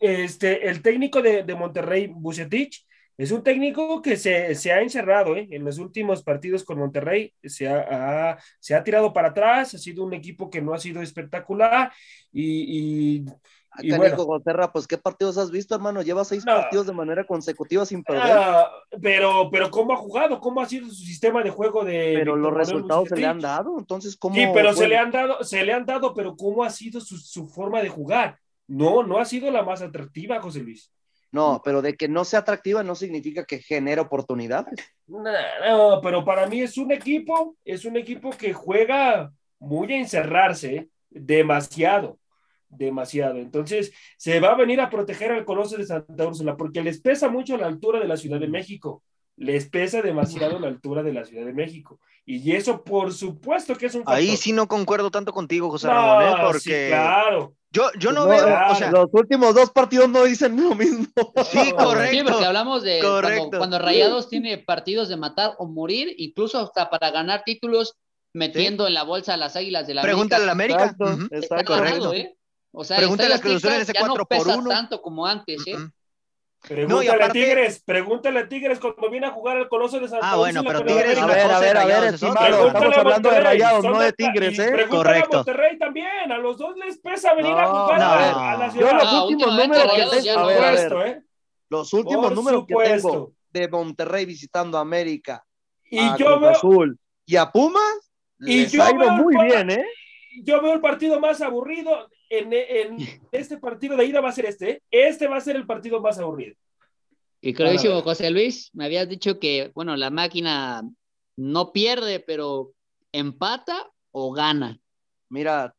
este, el técnico de, de Monterrey, Bucetich, es un técnico que se, se ha encerrado, ¿eh? En los últimos partidos con Monterrey se ha, ha- se ha tirado para atrás, ha sido un equipo que no ha sido espectacular y, y, Ah, y canijo, bueno, Joserra, pues qué partidos has visto, hermano. Lleva seis No. partidos de manera consecutiva sin perder, ah, pero, pero ¿cómo ha jugado? ¿Cómo ha sido su sistema de juego de pero los resultados se le han dado. Entonces, ¿cómo? Sí, pero se le han dado, se le han dado, pero ¿cómo ha sido su, su forma de jugar? No, no ha sido la más atractiva, José Luis. No, pero de que no sea atractiva no significa que genere oportunidades. No, no, pero para mí es un equipo, es un equipo que juega muy a encerrarse, ¿eh? demasiado, demasiado. Entonces, se va a venir a proteger al Coloso de Santa Úrsula, porque les pesa mucho la altura de la Ciudad de México. Les pesa demasiado la altura de la Ciudad de México. Y eso, por supuesto que es un Ahí factor. sí no concuerdo tanto contigo, José No, Ramón, ¿eh? sí, Porque claro. yo, yo no, No, veo, claro. o sea, Los últimos dos partidos no dicen lo mismo. sí, [LAUGHS] No, Sí, correcto. porque hablamos de correcto. cuando, cuando Rayados tiene partidos de matar o morir, incluso hasta para ganar títulos, metiendo en la bolsa a las águilas de la Pregúntale a la América. Exacto. Está ganado, correcto. ¿eh? O sea, Pregúntale a Azul en ese ya no 4 por pesa 1. tanto como antes, ¿eh? Pregúntale No, y a aparte- Tigres, pregúntale a Tigres cuando viene a jugar el Coloso de Santa Ah, bueno, pero Tigres A ver, a ver, a ver, estimado, estamos a hablando de rayados, no de tigres, ¿eh? Correcto. a Monterrey también, a los dos les pesa venir a No, jugar no, a, a a la Yo ciudad. los Ah, últimos números que tengo, a ver, a ver, supuesto, ¿eh? los últimos Por números que tengo de Monterrey visitando a América, Y a yo Cruz veo, Azul y a Pumas, Y les yo ha ido muy bien, ¿eh? yo veo el partido más aburrido en, en este partido de ida va a ser este, ¿eh? Este va a ser el partido más aburrido. Y ver. José Luis, me habías dicho que, bueno, la máquina no pierde, pero empata o gana. Mira,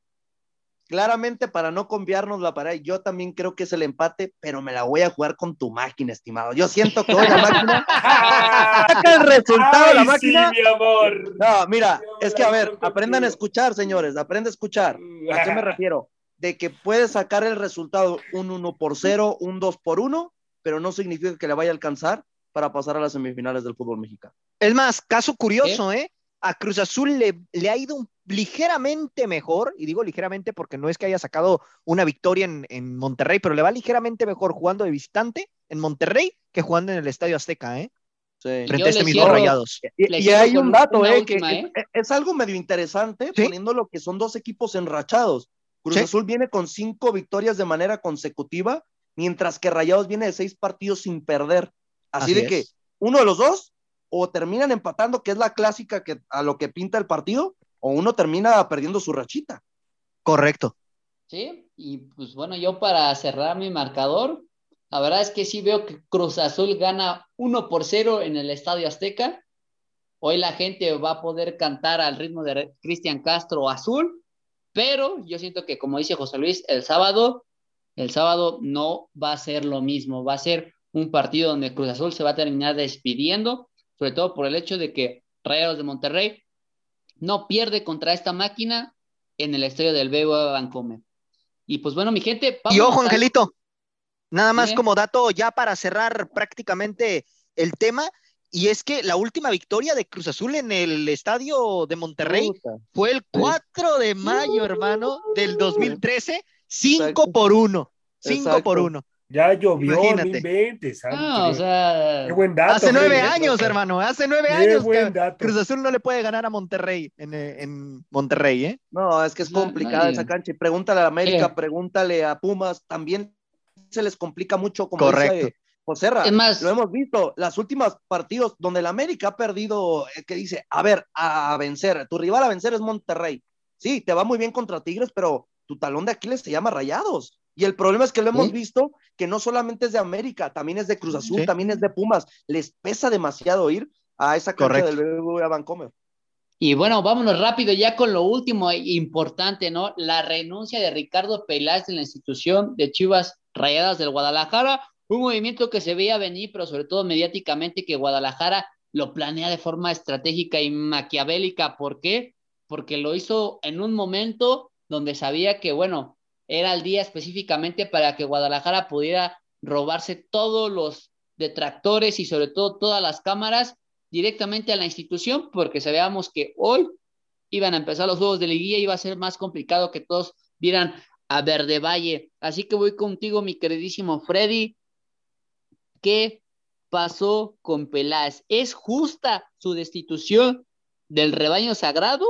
claramente para no conviarnos la pared, yo también creo que es el empate, pero me la voy a jugar con tu máquina, estimado. Yo siento que hoy la máquina [LAUGHS] saca el resultado de la máquina. Sí, mi amor. No, mira, es que a ver, aprendan a escuchar, señores, aprende a escuchar. ¿A qué me refiero? De que puedes sacar el resultado un 1 por 0, un 2 por 1, pero no significa que le vaya a alcanzar para pasar a las semifinales del fútbol mexicano. Es más, caso curioso, ¿eh? A Cruz Azul le, le ha ido un- ligeramente mejor, y digo ligeramente porque no es que haya sacado una victoria en, en Monterrey, pero le va ligeramente mejor jugando de visitante en Monterrey que jugando en el Estadio Azteca, ¿eh? Sí. Frente yo a este mismo cierro- Rayados. Y, hay un dato, eh, última, que ¿eh? Es, es algo medio interesante, Sí. poniendo lo que son dos equipos enrachados. Cruz Sí. Azul viene con cinco victorias de manera consecutiva, mientras que Rayados viene de seis partidos sin perder. Así, de es. que uno de los dos o terminan empatando, que es la clásica que, a lo que pinta el partido, o uno termina perdiendo su rachita. Correcto. Sí, y pues bueno, yo para cerrar mi marcador, la verdad es que sí veo que Cruz Azul gana 1 por 0 en el Estadio Azteca. Hoy la gente va a poder cantar al ritmo de Cristian Castro Azul, pero yo siento que como dice José Luis, el sábado, el sábado no va a ser lo mismo, va a ser un partido donde Cruz Azul se va a terminar despidiendo, sobre todo por el hecho de que Rayados de Monterrey no pierde contra esta máquina en el estadio del BBVA Bancomer. Y pues bueno, mi gente, Y ojo, Angelito, nada más como dato ya para cerrar prácticamente el tema, y es que la última victoria de Cruz Azul en el estadio de Monterrey Puta. fue el 4 de mayo, hermano, del 2013, 5 Exacto. por 1. 5 Exacto. por 1. Ya llovió, Imagínate. no inventes. O sea, qué buen dato. Hace nueve Freddy, años, hermano, hace nueve Qué años. buen que dato. Cruz Azul no le puede ganar a Monterrey en, eh, en Monterrey, ¿eh? No, es que es No, complicada esa cancha. Y pregúntale a América, ¿Qué? pregúntale a Pumas, también se les complica mucho, como Correcto. dice Es más- lo hemos visto, las últimas partidos donde el América ha perdido, eh, que dice, a ver, a vencer, tu rival a vencer es Monterrey. Sí, te va muy bien contra Tigres, pero tu talón de Aquiles se llama Rayados. Y el problema es que lo hemos Sí. visto que no solamente es de América, también es de Cruz Azul, Sí. también es de Pumas. Les pesa demasiado ir a esa cancha Correcto. del BBVA Bancomer. Y bueno, vámonos rápido ya con lo último e importante, ¿no? La renuncia de Ricardo Peláez de la institución de Chivas Rayadas del Guadalajara, un movimiento que se veía venir, pero sobre todo mediáticamente que Guadalajara lo planea de forma estratégica y maquiavélica. ¿Por qué? Porque lo hizo en un momento donde sabía que, bueno, era el día específicamente para que Guadalajara pudiera robarse todos los detractores y sobre todo todas las cámaras directamente a la institución, porque sabíamos que hoy iban a empezar los juegos de liguilla iba a ser más complicado que todos vieran a Verde Valle. Así que voy contigo, mi queridísimo Freddy. ¿Qué pasó con Peláez? ¿Es justa su destitución del rebaño sagrado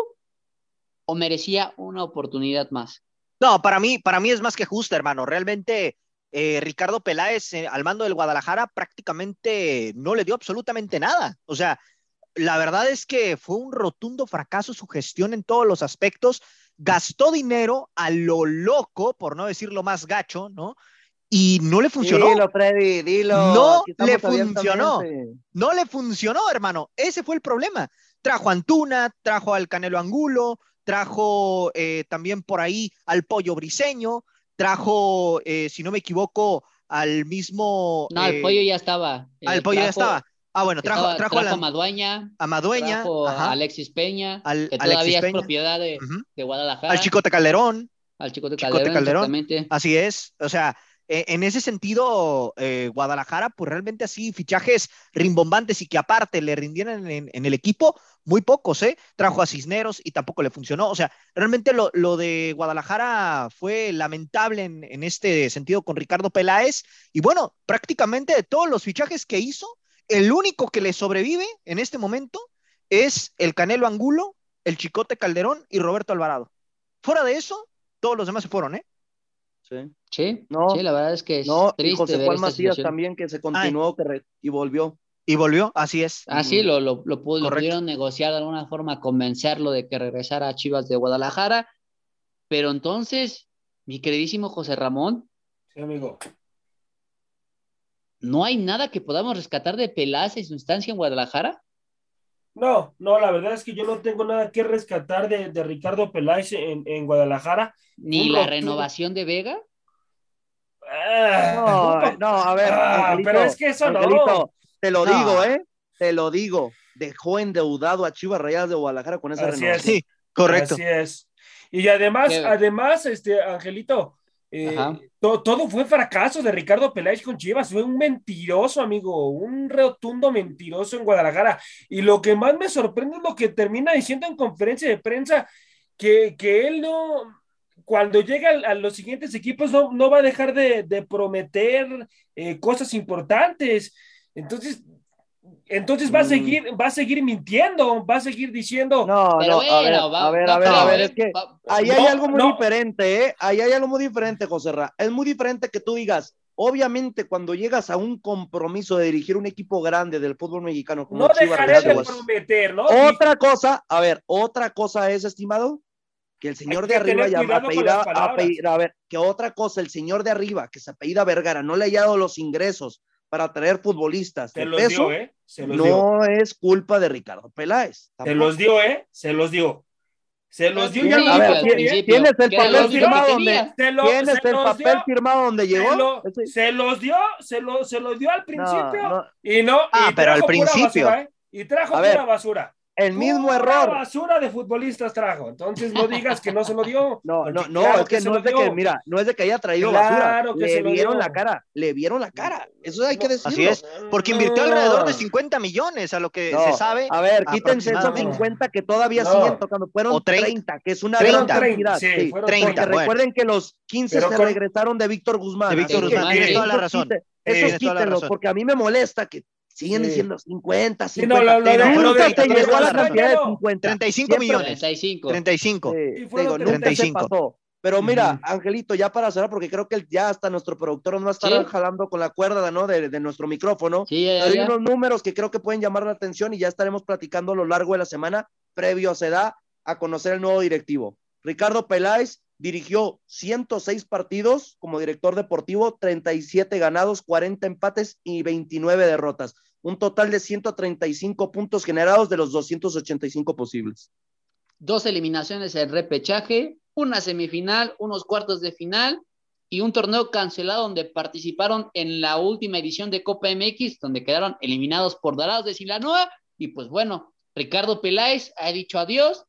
o merecía una oportunidad más? No, para mí, para mí es más que justo, hermano. Realmente, eh, Ricardo Peláez eh, al mando del Guadalajara prácticamente no le dio absolutamente nada. O sea, la verdad es que fue un rotundo fracaso su gestión en todos los aspectos. Gastó dinero a lo loco, por no decirlo más gacho, ¿no? Y no le funcionó. Dilo, Freddy, dilo. No le funcionó. No le funcionó, hermano. Ese fue el problema. Trajo a Antuna, trajo al Canelo Angulo, trajo eh, también por ahí al Pollo Briseño, trajo, eh, si no me equivoco, al mismo. No, el eh, pollo ya estaba. ah, el Eh, pollo ya estaba. Ah, bueno, trajo, estaba- trajo, trajo a, a la- Madueña, a Madueña, trajo ajá, a Alexis Peña, al- que Alexis todavía es Peña, propiedad de, Guadalajara. al Chicote Calderón. al Chicote Chicote Calderón, Calderón. exactamente. Así es, o sea, eh, en ese sentido, eh, Guadalajara, pues realmente así, fichajes rimbombantes y que aparte le rindieran en, en el equipo, muy pocos, ¿eh? Trajo a Cisneros y tampoco le funcionó. O sea, realmente lo, lo de Guadalajara fue lamentable en, en este sentido con Ricardo Peláez. Y bueno, prácticamente de todos los fichajes que hizo, el único que le sobrevive en este momento es el Canelo Angulo, el Chicote Calderón y Roberto Alvarado. Fuera de eso, todos los demás se fueron, ¿eh? Sí. Sí, No, sí, la verdad es que es No, y triste José ver Juan esta Macías situación. también, que se continuó que re- y volvió. Y volvió, así es. Ah, sí, lo, lo, lo, pu- lo pudieron negociar de alguna forma, convencerlo de que regresara a Chivas de Guadalajara. Pero entonces, mi queridísimo José Ramón, Sí, amigo. ¿no hay nada que podamos rescatar de Peláez y su instancia en Guadalajara? No, no, la verdad es que yo no tengo nada que rescatar de, de Ricardo Peláez en, en Guadalajara. ¿Ni Un la rotundo- renovación de Vega? No, [LAUGHS] no, a ver, Ah, Angelito, pero es que eso no. Angelito, te lo No. digo, ¿eh? Te lo digo. Dejó endeudado a Chivas Rayadas de Guadalajara con esa Así renovación. Sí, correcto. Así es. Y además, Qué- además, este, Angelito, eh, to- todo fue fracaso de Ricardo Peláez con Chivas. Fue un mentiroso, amigo, un rotundo mentiroso en Guadalajara. Y lo que más me sorprende es lo que termina diciendo en conferencia de prensa, que, que él no, cuando llega a, los siguientes equipos, no, no va a dejar de, de prometer eh, cosas importantes. Entonces, entonces va a Mm. seguir, va a seguir mintiendo, va a seguir diciendo. No, no, a ver, a ver, a ver, a ver, es que ahí No, hay algo muy no. diferente, ¿eh? Ahí hay algo muy diferente, José Ra. Es muy diferente que tú digas, Obviamente, cuando llegas a un compromiso de dirigir un equipo grande del fútbol mexicano, como No Chivas dejaré de prometer, ¿no? otra cosa, a ver, otra cosa es, estimado, que el señor de arriba con apellida, apellida- a ver, que otra cosa, el señor de arriba, que se apellida Vergara, no le haya dado los ingresos para traer futbolistas Se de los peso, dio, ¿eh? Se los dio. no es culpa de Ricardo Peláez. Se los dio, ¿eh? Se los dio. Se los dio Sí, ya sí, ver, ¿eh? ¿tienes el papel firmado donde- Se lo- ¿Tienes se el los papel dio, firmado donde llegó? Se, lo- Ese- se los dio, se, lo, se los dio al principio no. y no. Ah, y pero al principio. basura, ¿eh? Y trajo A pura ver, basura. El mismo Pura error. basura de futbolistas trajo. Entonces no digas que no se lo dio. [LAUGHS] No, no, no, claro es que, no es de que, mira, no es de que haya traído Claro basura. que Le se vieron la cara, le vieron la cara. Eso hay que decirlo. Así es, porque invirtió No. alrededor de 50 millones a lo que se sabe. A ver, quítense esos aproximadamente. 50 que todavía siguen tocando. Fueron O 30, 30, que es una 30, gran cantidad. sí, sí. fueron 30, Porque bueno. recuerden que los 15 Pero se con- regresaron de Víctor Guzmán. De Víctor Guzmán, tienes toda la razón. quítenlos, razón. porque a mí me molesta que siguen Sí. diciendo 50, Sí, 50. no, lo- lo lo de- de- llegó a la cantidad de lo de- 50. 35 Siempre- millones. 35. 35. Sí, digo, nunca 35. se pasó. Pero mira. Angelito, ya para cerrar, porque creo que ya hasta nuestro productor nos va a estar Sí. jalando con la cuerda, ¿no? De, de nuestro micrófono. Sí, ya, hay unos números que creo que pueden llamar la atención y ya estaremos platicando a lo largo de la semana, previo a se da a conocer el nuevo directivo. Ricardo Peláez dirigió 106 partidos como director deportivo, 37 ganados, 40 empates y 29 derrotas. Un total de 135 puntos generados de los 285 posibles. Dos eliminaciones en repechaje, una semifinal, unos cuartos de final y un torneo cancelado donde participaron en la última edición de Copa MX, donde quedaron eliminados por Dorados de Sinaloa. Y pues bueno, Ricardo Peláez ha dicho adiós.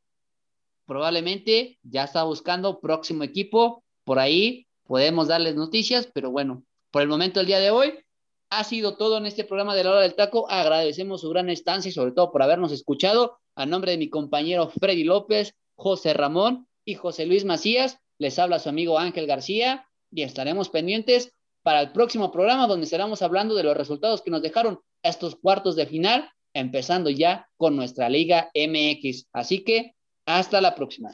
Probablemente ya está buscando próximo equipo. Por ahí podemos darles noticias, pero bueno, por el momento, el día de hoy, ha sido todo en este programa de la hora del taco. Agradecemos su gran estancia y sobre todo por habernos escuchado. A nombre de mi compañero Freddy López, José Ramón y José Luis Macías, les habla su amigo Ángel García y estaremos pendientes para el próximo programa donde estaremos hablando de los resultados que nos dejaron estos cuartos de final, empezando ya con nuestra Liga MX. Así que hasta la próxima.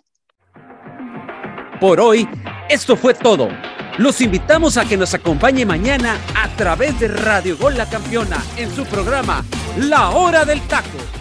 Por hoy, esto fue todo. Los invitamos a que nos acompañe mañana a través de Radio Gol La Campeona en su programa La Hora del Taco.